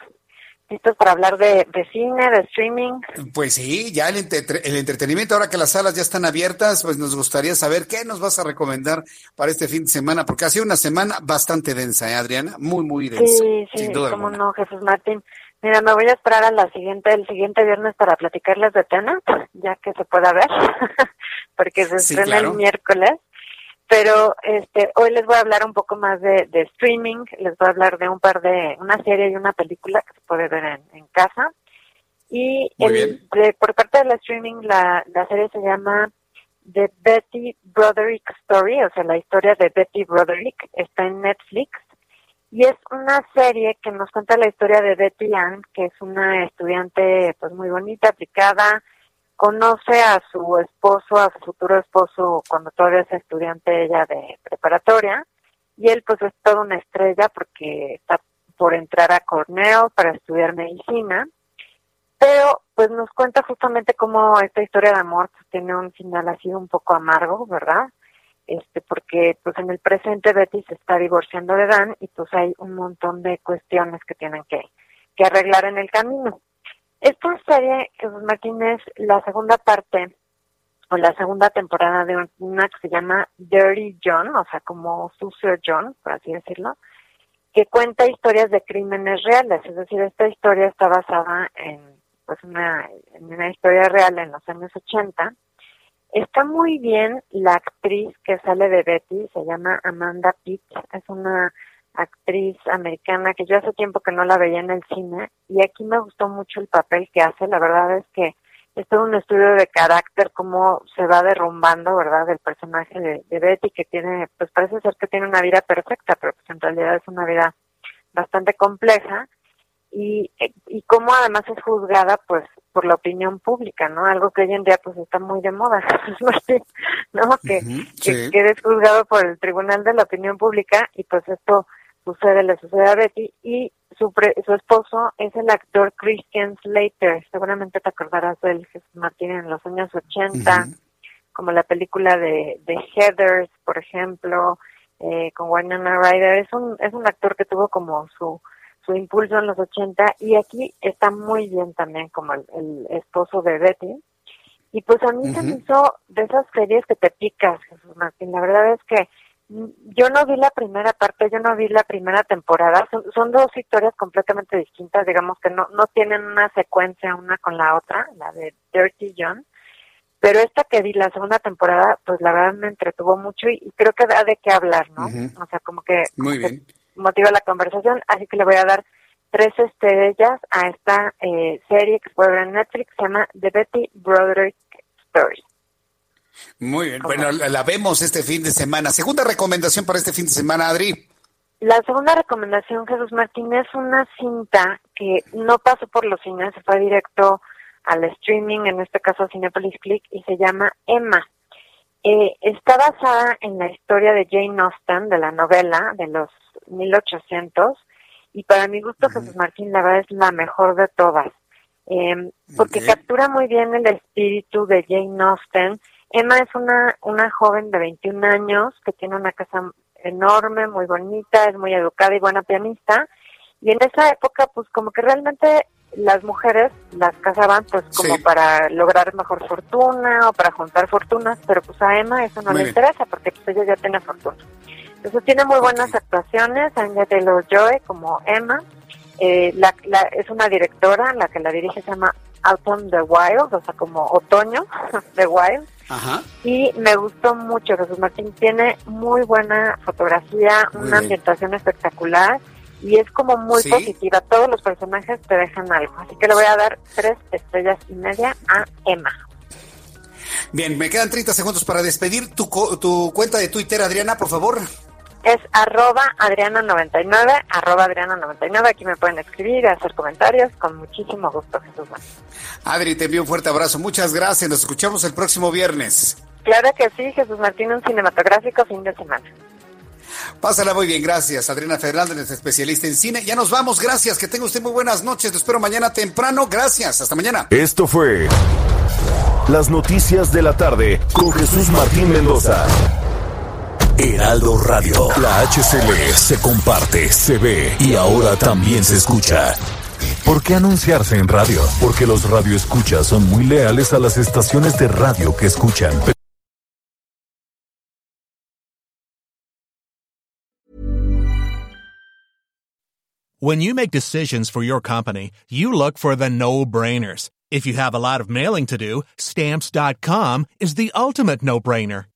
¿Listos para hablar de, de cine, de streaming? Pues sí, ya el, entre- el entretenimiento, ahora que las salas ya están abiertas, pues nos gustaría saber qué nos vas a recomendar para este fin de semana, porque ha sido una semana bastante densa, ¿eh, Adriana? Muy, muy densa. Sí, sí, sin duda cómo alguna. no, Jesús Martín. Mira, me voy a esperar a la siguiente, el siguiente viernes para platicarles de Tenet, ya que se pueda ver, porque se Sí, estrena claro. el miércoles. Pero este, hoy les voy a hablar un poco más de, de streaming, les voy a hablar de un par de, una serie y una película que se puede ver en, en casa. Y el, de- por parte de la streaming, la, la serie se llama The Betty Broderick Story, o sea, la historia de Betty Broderick, está en Netflix. Y es una serie que nos cuenta la historia de Betty Ann, que es una estudiante pues muy bonita, aplicada, conoce a su esposo, a su futuro esposo cuando todavía es estudiante ella de preparatoria, y él pues es toda una estrella porque está por entrar a Cornell para estudiar medicina, pero pues nos cuenta justamente cómo esta historia de amor pues, tiene un final así un poco amargo, ¿verdad? este porque pues en el presente Betty se está divorciando de Dan y pues hay un montón de cuestiones que tienen que, que arreglar en el camino. Esta serie, Jesús Martín, es la segunda parte o la segunda temporada de una que se llama Dirty John, o sea, como sucio John, por así decirlo, que cuenta historias de crímenes reales, es decir, esta historia está basada en pues una, en una historia real en los años 80. Está muy bien la actriz que sale de Betty, se llama Amanda Pitt, es una actriz americana que yo hace tiempo que no la veía en el cine y aquí me gustó mucho el papel que hace, la verdad es que es todo un estudio de carácter, cómo se va derrumbando, ¿verdad?, del personaje de, de, Betty, que tiene, pues parece ser que tiene una vida perfecta, pero pues en realidad es una vida bastante compleja, y, y cómo además es juzgada, pues, por la opinión pública, ¿no? Algo que hoy en día, pues, está muy de moda, ¿no? Que, que, que eres juzgado por el Tribunal de la Opinión Pública, y pues esto sucede, le sucede a Betty, y su, pre, su esposo es el actor Christian Slater. Seguramente te acordarás de él, Jesús Martín, en los años 80, como la película de, de Heathers, por ejemplo, eh, con Winona Ryder. Es un, es un actor que tuvo como su, su impulso en los 80 y aquí está muy bien también como el, el esposo de Betty. Y pues a mí se me hizo de esas series que te picas, Jesús Martín. La verdad es que yo no vi la primera parte, yo no vi la primera temporada. Son, son dos historias completamente distintas, digamos que no, no tienen una secuencia una con la otra, la de Dirty John. Pero esta que vi, la segunda temporada, pues la verdad me entretuvo mucho y, y creo que da de qué hablar, ¿no? O sea, como que, Muy como bien. que motiva la conversación, así que le voy a dar tres estrellas a esta eh, serie que puede ver en Netflix, se llama The Betty Broderick Story. Muy bien. Bueno, la, vemos este fin de semana. Segunda recomendación para este fin de semana, Adri. La segunda recomendación, Jesús Martín, es una cinta que no pasó por los cines, se fue directo al streaming, en este caso a Cinepolis Click, y se llama Emma. Eh, está basada en la historia de Jane Austen, de la novela de los 1800, y para mi gusto, Jesús Martín, la verdad es la mejor de todas, eh, porque captura muy bien el espíritu de Jane Austen. Emma es una, una joven de 21 años que tiene una casa enorme, muy bonita, es muy educada y buena pianista, y en esa época, pues como que realmente las mujeres las casaban pues como Sí. para lograr mejor fortuna o para juntar fortunas, pero pues a Emma eso no Muy le bien. interesa porque pues ella ya tiene fortuna. Entonces tiene muy buenas actuaciones, Anya Taylor-Joy como Emma, eh, la, la- es una directora, la que la dirige se llama Autumn the Wild, o sea como otoño the Wild, Ajá. y me gustó mucho Jesús Martín, tiene muy buena fotografía, Muy una bien. ambientación espectacular y es como muy Sí. positiva, todos los personajes te dejan algo, así que le voy a dar tres estrellas y media a Emma. Bien, me quedan 30 segundos para despedir. Tu, tu cuenta de Twitter, Adriana, por favor. Es arroba Adriana99, arroba Adriana99, aquí me pueden escribir y hacer comentarios con muchísimo gusto Jesús Martín. Adri, te envío un fuerte abrazo. Muchas gracias. Nos escuchamos el próximo viernes. Claro que sí, Jesús Martín, un cinematográfico fin de semana. Pásala muy bien, gracias. Adriana Fernández, especialista en cine. Ya nos vamos, gracias. Que tenga usted muy buenas noches. Te espero mañana temprano. Gracias. Hasta mañana. Esto fue Las Noticias de la Tarde con Jesús Martín Mendoza. Heraldo Radio. La HCL se comparte, se ve y ahora también se escucha. ¿Por qué anunciarse en radio? Porque los radioescuchas son muy leales a las estaciones de radio que escuchan. When you make decisions for your company, you look for the no-brainers. If you have a lot of mailing to do, stamps.com is the ultimate no-brainer.